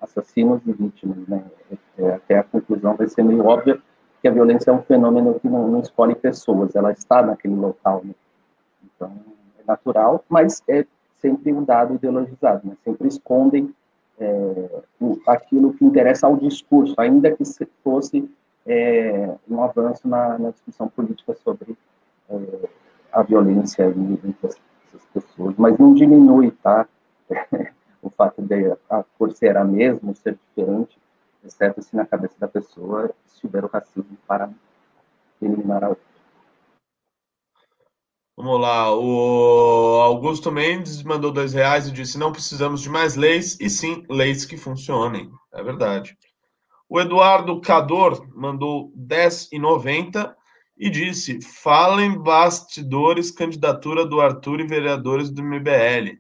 assassinos e vítimas, né? É, até a conclusão vai ser meio óbvia que a violência é um fenômeno que não, não escolhe pessoas, ela está naquele local, né? Então, é natural, mas é sempre um dado ideologizado, né? sempre escondem é, aquilo que interessa ao discurso, ainda que fosse é, um avanço na, na, discussão política sobre é, a violência entre essas pessoas, mas não diminui, tá? <laughs> o fato de a cor ser a mesma, ser diferente, exceto se na cabeça da pessoa estiver o racismo para eliminar a outra. Vamos lá, o Augusto Mendes mandou dois reais e disse: não precisamos de mais leis, e sim leis que funcionem. É verdade. O Eduardo Cador mandou 10,90 e disse: falem bastidores, candidatura do Arthur e vereadores do MBL.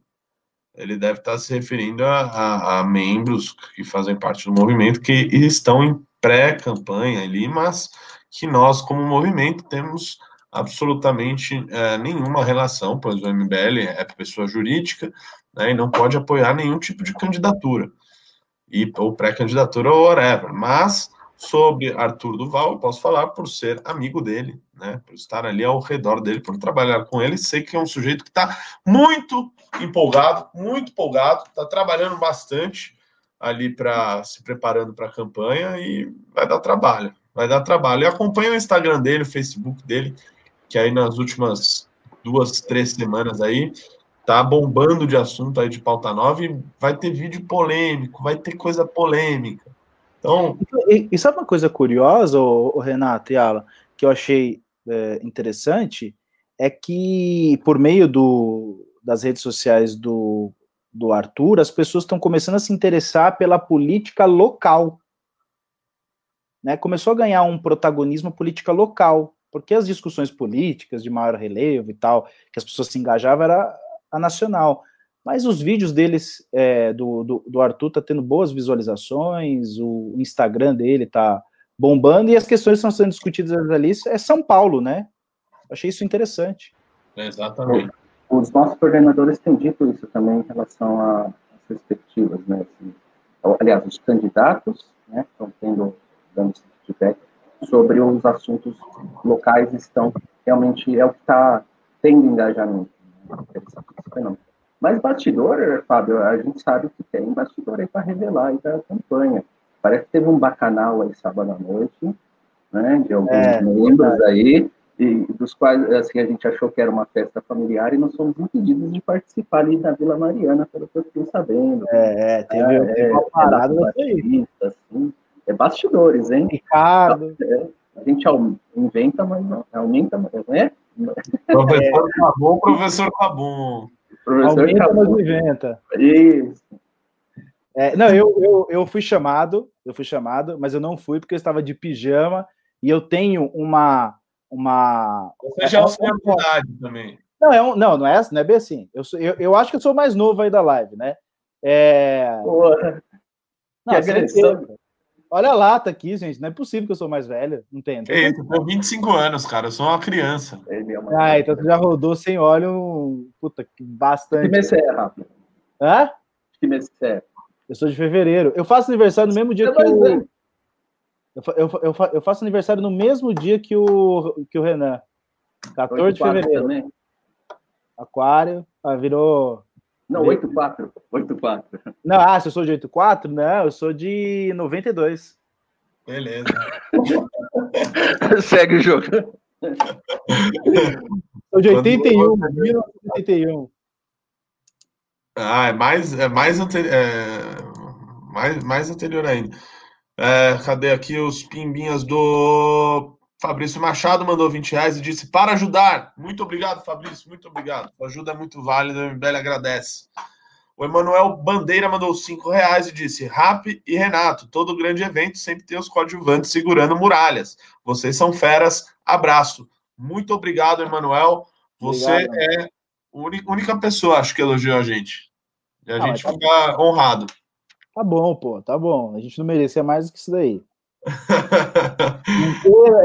Ele deve estar se referindo a, a, a membros que fazem parte do movimento que estão em pré-campanha ali, mas que nós, como movimento, temos absolutamente é, nenhuma relação, pois o MBL é pessoa jurídica né, e não pode apoiar nenhum tipo de candidatura, e, ou pré-candidatura ou whatever. Mas sobre Arthur Duval, eu posso falar por ser amigo dele, né, por estar ali ao redor dele, por trabalhar com ele, sei que é um sujeito que está muito empolgado, muito empolgado, está trabalhando bastante ali para se preparando para a campanha e vai dar trabalho, vai dar trabalho. E acompanha o Instagram dele, o Facebook dele, que aí nas últimas duas, três semanas aí tá bombando de assunto aí de pauta nova e vai ter vídeo polêmico, vai ter coisa polêmica. Então. E, e sabe uma coisa curiosa, o, Renato e Alan, que eu achei é, interessante? É que por meio do, das redes sociais do, do Arthur, as pessoas estão começando a se interessar pela política local. Né? Começou a ganhar um protagonismo política local porque as discussões políticas de maior relevo e tal, que as pessoas se engajavam, era a nacional. Mas os vídeos deles, é, do, do, do, Arthur, tá tendo boas visualizações, o Instagram dele tá bombando, e as questões que estão sendo discutidas ali é São Paulo, né? Achei isso interessante. Exatamente. Os nossos coordenadores têm dito isso também em relação às perspectivas, né? Assim, aliás, os candidatos, né, estão tendo, dando sobre os assuntos locais estão realmente é o que está tendo engajamento. Né? Mas bastidor, Fábio, a gente sabe que tem bastidor aí para revelar aí da campanha. Parece que teve um bacanal aí sábado à noite, né, de alguns é, membros aí, e dos quais assim, a gente achou que era uma festa familiar e nós fomos impedidos de participar ali da Vila Mariana, pelo que eu fiquei sabendo. É, teve, é, teve uma parada é, assim, é bastidores, hein? Ricardo. É, a gente inventa, mas não aumenta, né? Professor tá bom, professor tá bom. Professor aumenta, mas inventa. Isso. É, não, eu, eu, eu fui chamado, eu fui chamado, mas eu não fui porque eu estava de pijama e eu tenho uma. uma Você já é uma também. Não, é um, não, não é, não é bem assim. Eu, sou, eu, eu acho que eu sou mais novo aí da live, né? É. Porra. Não, que agressão. Olha a lata aqui, gente. Não é possível que eu sou mais velho. Não tem. Ei, tu tem 25 anos, cara. Eu sou uma criança. Ah, então tu já rodou sem óleo. Puta, bastante. Que mês é, Rafa? Hã? Que mês é? Eu sou de fevereiro. Eu faço aniversário no mesmo dia que o. Eu, eu, eu, eu, faço aniversário no mesmo dia que o, que o Renan. 14 de fevereiro. Também. Aquário. Ah, virou não, 84. 84. Não, ah, se eu sou de 84? Não, eu sou de 92. Beleza. <laughs> Segue o jogo. Sou de 81, 1981. Ah, é mais, é mais, anteri é, mais, mais anterior ainda. É, cadê aqui os pimbinhas do Fabrício Machado mandou 20 reais e disse para ajudar. Muito obrigado, Fabrício. Muito obrigado. A ajuda é muito válida. O MBL agradece. O Emanuel Bandeira mandou 5 reais e disse: Rap e Renato, todo grande evento sempre tem os coadjuvantes segurando muralhas. Vocês são feras. Abraço. Muito obrigado, Emanuel. Você obrigado, é a única pessoa, acho que elogiou a gente. E a ah, gente tá fica bom. honrado. Tá bom, pô, tá bom. A gente não merecia mais do que isso daí.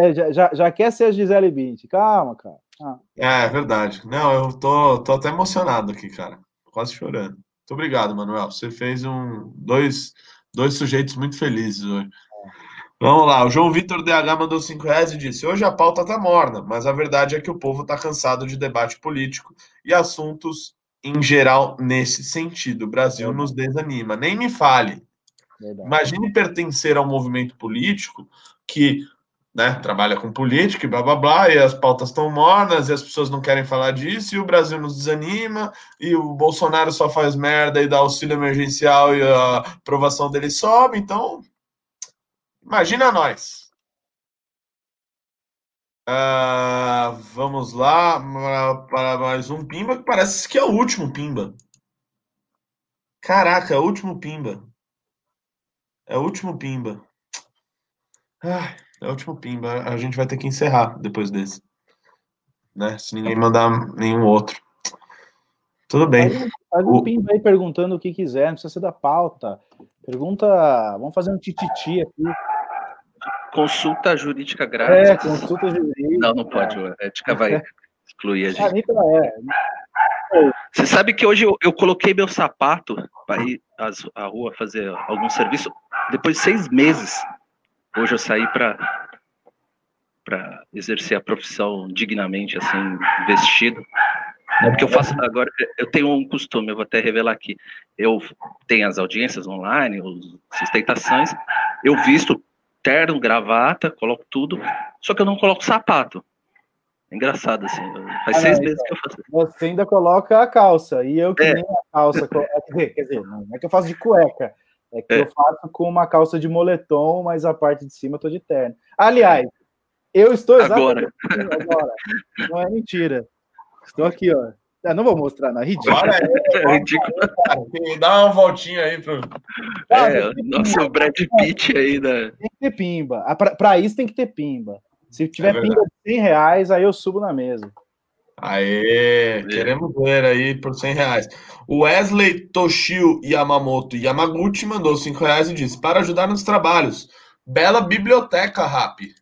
É, já, já, já, quer ser a Gisele Bint. Calma, cara. Ah. É, é verdade. Não, eu tô, tô até emocionado aqui, cara. Quase chorando. Muito obrigado, Manuel. Você fez um, dois, dois sujeitos muito felizes hoje. Vamos lá, o João Vitor DH mandou 5 reais e disse: Hoje a pauta tá morna, mas a verdade é que o povo tá cansado de debate político e assuntos em geral nesse sentido. O Brasil nos desanima. Nem me fale. Verdade. Imagine pertencer a um movimento político que né, trabalha com política e blá blá blá, e as pautas estão mornas, e as pessoas não querem falar disso, e o Brasil nos desanima, e o Bolsonaro só faz merda e dá auxílio emergencial e a aprovação dele sobe, então imagina nós. Uh, vamos lá para mais um Pimba, que parece que é o último Pimba. Caraca, é o último Pimba. É o último Pimba. Ai. É o último pimba. A gente vai ter que encerrar depois desse. Né? Se ninguém mandar nenhum outro. Tudo bem. Faz, um o... pimba aí perguntando o que quiser, não precisa ser da pauta. Pergunta. Vamos fazer um tititi aqui. Consulta jurídica grátis. É, consulta jurídica. Não, não pode. A ética vai <laughs> excluir a gente. É. Você sabe que hoje eu, eu coloquei meu sapato para ir à rua fazer algum serviço depois de seis meses hoje eu saí para para exercer a profissão dignamente, assim, vestido. É porque eu faço agora, eu tenho um costume, eu vou até revelar aqui. Eu tenho as audiências online, as sustentações, eu visto terno, gravata, coloco tudo, só que eu não coloco sapato. É engraçado, assim. Faz ah, seis meses então, que eu faço Você ainda coloca a calça, e eu que é. nem a calça. Quer dizer, não é que eu faço de cueca. É que é. eu faço com uma calça de moletom, mas a parte de cima eu tô de terno. Aliás, eu estou exatamente agora. agora. Não é mentira. Estou aqui, ó. Ah, não vou mostrar, não. É ridículo. <laughs> é ridículo. Dá uma voltinha aí pro. É, nossa, o Brad Pitt aí da. Tem que ter pimba. Ah, Para isso tem que ter pimba. Se tiver é pimba de 100 reais, aí eu subo na mesa. Aê, queremos ver aí por 100 reais. O Wesley Toshio Yamamoto Yamaguchi mandou 5 reais e disse: Para ajudar nos trabalhos. Bela biblioteca, Rap.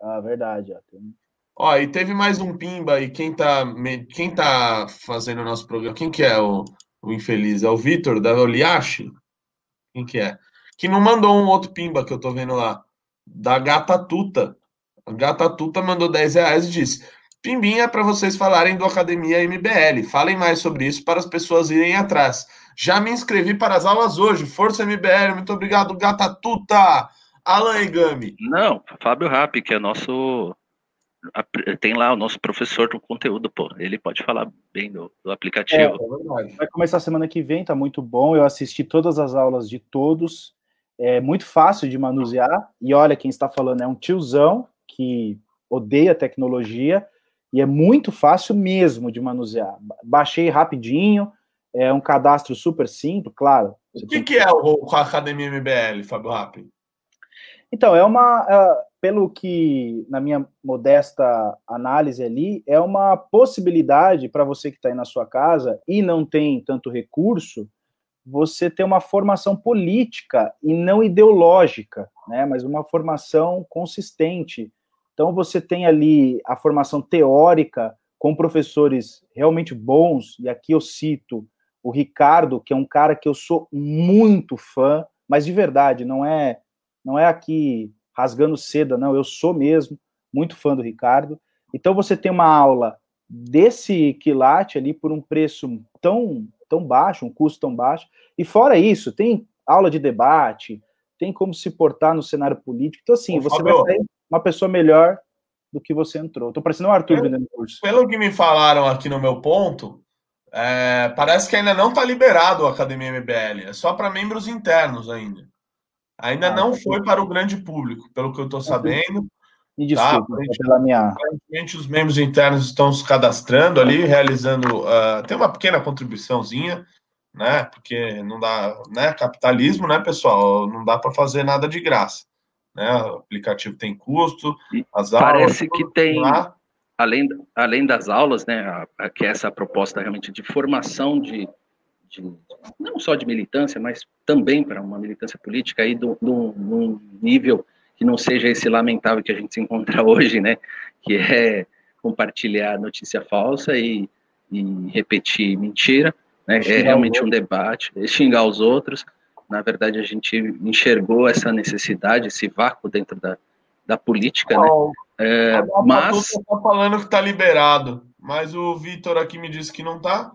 Ah, verdade. Ó, ó, e teve mais um pimba aí. Quem tá, quem tá fazendo o nosso programa? Quem que é o, o infeliz? É o Vitor da Oliashi? Quem que é? Que não mandou um outro pimba que eu tô vendo lá. Da Gata Tuta. A Gata Tuta mandou 10 reais e disse: Pimbinha para vocês falarem do Academia MBL. Falem mais sobre isso para as pessoas irem atrás. Já me inscrevi para as aulas hoje. Força MBL, muito obrigado, Gata Tuta. Alan Egami. Não, Fábio Rapp, que é nosso. Tem lá o nosso professor do conteúdo, pô. Ele pode falar bem do, do aplicativo. É, vai começar semana que vem, tá muito bom. Eu assisti todas as aulas de todos. É muito fácil de manusear. E olha, quem está falando é um tiozão que odeia tecnologia e é muito fácil mesmo de manusear. Baixei rapidinho, é um cadastro super simples, claro. O que, que é o, Academia MBL, Fábio Rapp? Então, é uma, é, pelo que, na minha modesta análise ali, é uma possibilidade para você que está aí na sua casa e não tem tanto recurso, você ter uma formação política e não ideológica, né, mas uma formação consistente, então, você tem ali a formação teórica com professores realmente bons, e aqui eu cito o Ricardo, que é um cara que eu sou muito fã, mas de verdade, não é não é aqui rasgando seda, não, eu sou mesmo muito fã do Ricardo. Então você tem uma aula desse quilate ali por um preço tão tão baixo, um custo tão baixo. E fora isso, tem aula de debate, tem como se portar no cenário político. Então assim, Ô, você Fabio, vai sair uma pessoa melhor do que você entrou. Tô parecendo o Arthur pelo, vendendo curso. Pelo que me falaram aqui no meu ponto, é, parece que ainda não está liberado a Academia MBL. É só para membros internos ainda. Ainda ah, não foi para o grande público, pelo que eu estou sabendo. Me desculpa, tá? pela minha... Aparentemente, os membros internos estão se cadastrando ali, realizando. Uh, tem uma pequena contribuiçãozinha, né? Porque não dá, né? Capitalismo, né, pessoal? Não dá para fazer nada de graça né? O aplicativo tem custo, as aulas. Parece que tem, lá. além, além das aulas, né? A, a, que é essa proposta realmente de formação de, de, não só de militância, mas também para uma militância política aí do, do, num nível que não seja esse lamentável que a gente se encontra <laughs> hoje, né? Que é compartilhar notícia falsa e, e repetir mentira. Né? É realmente um debate, xingar os outros na verdade, a gente enxergou essa necessidade, esse vácuo dentro da, da política, né? É, mas... Está falando que está liberado, mas o Vitor aqui me disse que não está.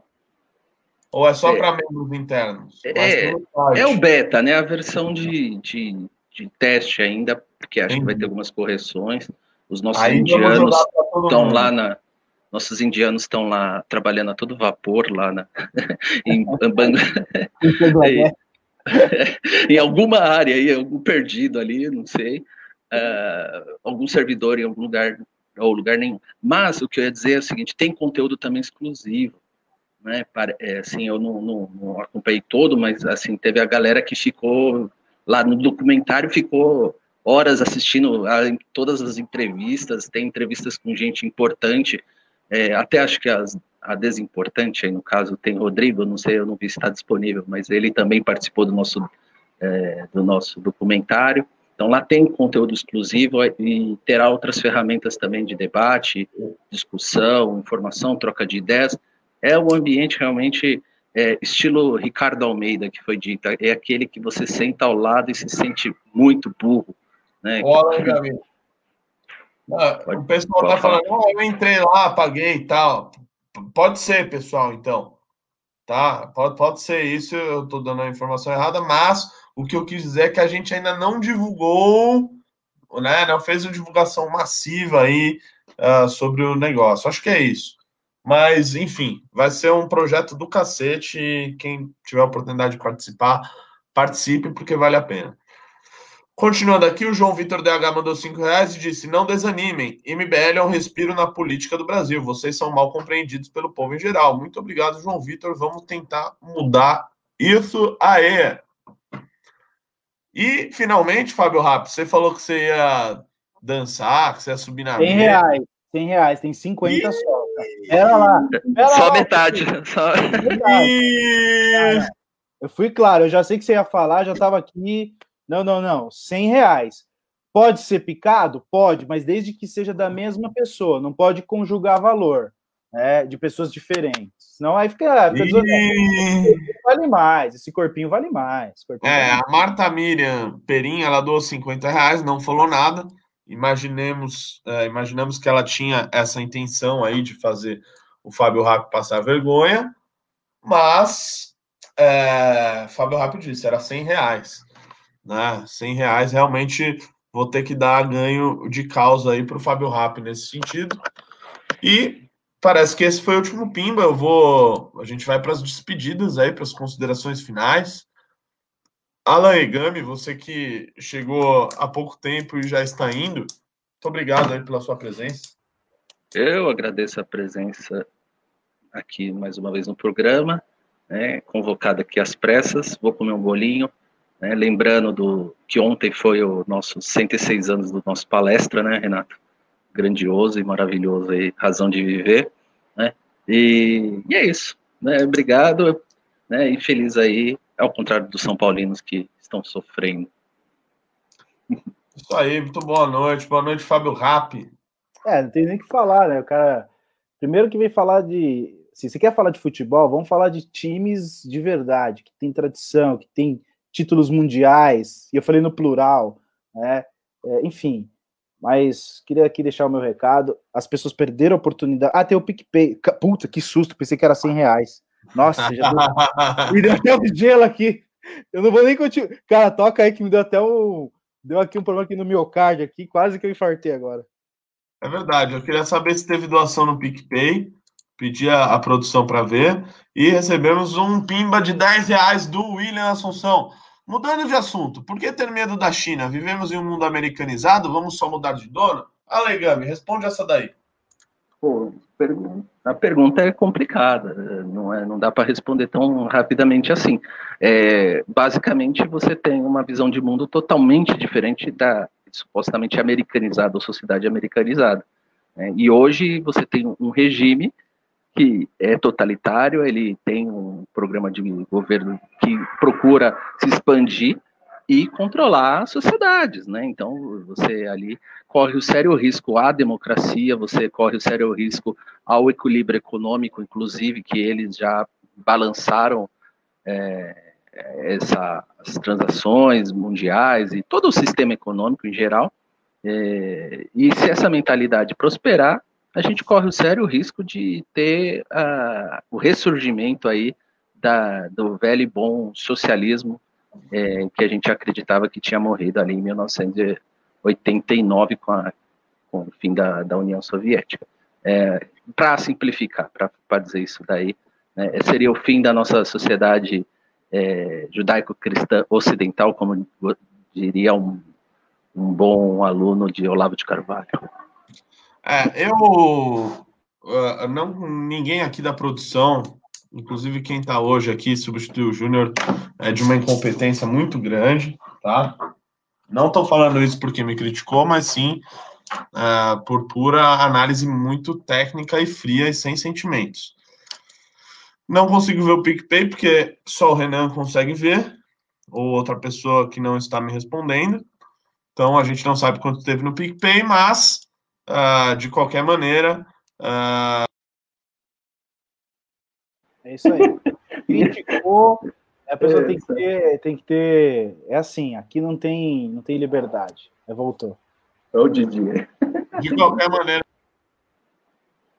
Ou é só é, para membros internos? É, é o beta, né? A versão de, de, de teste ainda, porque acho que vai ter algumas correções. Os nossos Aí indianos estão lá na. Nossos indianos estão lá trabalhando a todo vapor lá na, <laughs> em, em, <laughs> em alguma área aí, algum perdido ali, não sei. Uh, algum servidor em algum lugar ou lugar nenhum. Mas o que eu ia dizer é o seguinte: tem conteúdo também exclusivo né? É, assim, eu não, não, não, acompanhei todo, mas assim teve a galera que ficou lá no documentário, ficou horas assistindo a, todas as entrevistas, tem entrevistas com gente importante, é, até acho que as, a desimportante aí no caso tem Rodrigo, não sei, eu não vi se está disponível, mas ele também participou do nosso é, do nosso documentário. Então lá tem conteúdo exclusivo e terá outras ferramentas também de debate, discussão, informação, troca de ideias é um ambiente realmente é, estilo Ricardo Almeida, que foi dito, é aquele que você senta ao lado e se sente muito burro. Né? Amigo. Ah, o pessoal está falando, oh, eu entrei lá, paguei e tal. Pode ser, pessoal, então. Tá? Pode, pode ser isso, eu estou dando a informação errada, mas o que eu quis dizer é que a gente ainda não divulgou, né? Não fez uma divulgação massiva aí uh, sobre o negócio. Acho que é isso. Mas, enfim, vai ser um projeto do cacete. Quem tiver a oportunidade de participar, participe, porque vale a pena. Continuando aqui, o João Vitor DH mandou 5 reais e disse: Não desanimem, MBL é um respiro na política do Brasil. Vocês são mal compreendidos pelo povo em geral. Muito obrigado, João Vitor. Vamos tentar mudar isso aí. E, finalmente, Fábio Rapp, você falou que você ia dançar, que você ia subir na 100 reais, 100 reais, tem 50 e... só. Pera lá. Pera só lá, metade. Só... Eu fui claro, eu já sei que você ia falar, já estava aqui. Não, não, não. 100 reais. Pode ser picado? Pode, mas desde que seja da mesma pessoa. Não pode conjugar valor né, de pessoas diferentes. Senão aí fica. fica e... Vale mais, esse corpinho vale mais. Corpinho é, vale a Marta Miriam Perim, ela doou 50 reais, não falou nada imaginemos, é, imaginamos que ela tinha essa intenção aí de fazer o Fábio Rapp passar vergonha, mas é, Fábio Rapp disse, era 100 reais, né? 100 reais realmente vou ter que dar ganho de causa aí para o Fábio Rapp nesse sentido. E parece que esse foi o último pimba. Eu vou, a gente vai para as despedidas aí, para as considerações finais. Alan Egami, você que chegou há pouco tempo e já está indo, muito obrigado aí pela sua presença. Eu agradeço a presença aqui mais uma vez no programa, né, convocado aqui às pressas, vou comer um bolinho, né, lembrando do que ontem foi o nosso 106 anos do nosso palestra, né, Renato? Grandioso e maravilhoso aí, razão de viver, né? E, e é isso, né? Obrigado, né? E feliz aí ao contrário dos São Paulinos que estão sofrendo. Isso aí, muito boa noite. Boa noite, Fábio Rapp. É, não tem nem o que falar, né? O cara. Primeiro que vem falar de. Se você quer falar de futebol, vamos falar de times de verdade, que tem tradição, que tem títulos mundiais, e eu falei no plural, né? É, enfim, mas queria aqui deixar o meu recado. As pessoas perderam a oportunidade. Ah, tem o PicPay. Puta, que susto, pensei que era 100 reais. Nossa, já deu... <laughs> me deu até um gelo aqui. Eu não vou nem continuar. Cara, toca aí que me deu até um. Deu aqui um problema aqui no miocárdio aqui, quase que eu infartei agora. É verdade. Eu queria saber se teve doação no PicPay. Pedi a, a produção para ver. E recebemos um pimba de 10 reais do William Assunção. Mudando de assunto, por que ter medo da China? Vivemos em um mundo americanizado, vamos só mudar de dono? Alegame, responde essa daí. Pô, a pergunta é complicada, não, é, não dá para responder tão rapidamente assim. É, basicamente, você tem uma visão de mundo totalmente diferente da supostamente americanizada, ou sociedade americanizada. Né? E hoje você tem um regime que é totalitário, ele tem um programa de governo que procura se expandir e controlar as sociedades, né? Então você ali corre o sério risco à democracia, você corre o sério risco ao equilíbrio econômico, inclusive que eles já balançaram é, essa, as transações mundiais e todo o sistema econômico em geral. É, e se essa mentalidade prosperar, a gente corre o sério risco de ter uh, o ressurgimento aí da, do velho e bom socialismo é, que a gente acreditava que tinha morrido ali em 1989 com, a, com o fim da, da União Soviética. É, para simplificar, para dizer isso daí, né, seria o fim da nossa sociedade é, judaico-cristã ocidental, como diria um, um bom aluno de Olavo de Carvalho. É, eu uh, não ninguém aqui da produção, inclusive quem está hoje aqui substituiu o Júnior, é de uma incompetência muito grande, tá? Não estou falando isso porque me criticou, mas sim uh, por pura análise muito técnica e fria e sem sentimentos. Não consigo ver o PicPay porque só o Renan consegue ver, ou outra pessoa que não está me respondendo. Então a gente não sabe quanto teve no PicPay, mas uh, de qualquer maneira. Uh... É isso aí. <laughs> Criticou, a pessoa tem que ter, tem que ter. É assim, aqui não tem, não tem liberdade. É, voltou. É o Didi. <laughs> De qualquer maneira.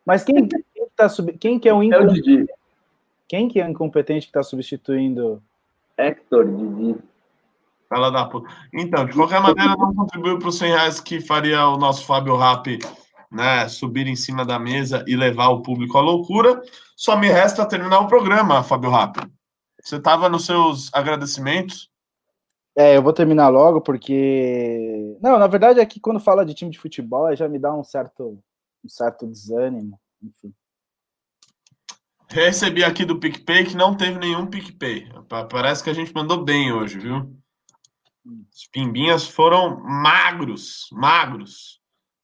Mas quem, quem, tá sub... quem que é o incompetente? É o Quem que é o incompetente que está substituindo? Hector Didi. Fala da puta. Então, de qualquer maneira, não contribuiu para os 100 reais que faria o nosso Fábio Rap né, subir em cima da mesa e levar o público à loucura. Só me resta terminar o programa, Fábio Rap. Você estava nos seus agradecimentos? É, eu vou terminar logo porque. Não, na verdade é que quando fala de time de futebol já me dá um certo, um certo desânimo, enfim. Recebi aqui do PicPay que não teve nenhum PicPay. Parece que a gente mandou bem hoje, viu? Os pimbinhas foram magros, magros.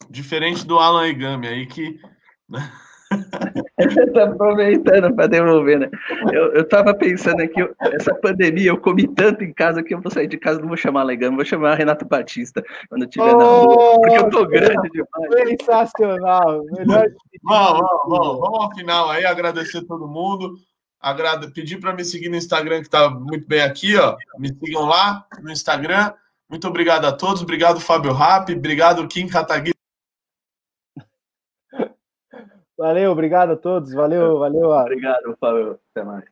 Diferente do Alan Egami aí que. Né? <laughs> tá aproveitando para devolver, né? Eu, eu tava pensando aqui, essa pandemia, eu comi tanto em casa que eu vou sair de casa, não vou chamar Legano, vou chamar Renato Batista quando eu estiver oh, na rua, porque eu tô grande demais. Sensacional! Melhor. vamos, vamos, vamos, vamos ao final aí, agradecer todo mundo. Agrada, pedir para me seguir no Instagram, que está muito bem aqui, ó. Me sigam lá no Instagram. Muito obrigado a todos. Obrigado, Fábio Rap. Obrigado, Kim Kataguiri. Valeu, obrigado a todos. Valeu, valeu. Obrigado, Fábio. Até mais.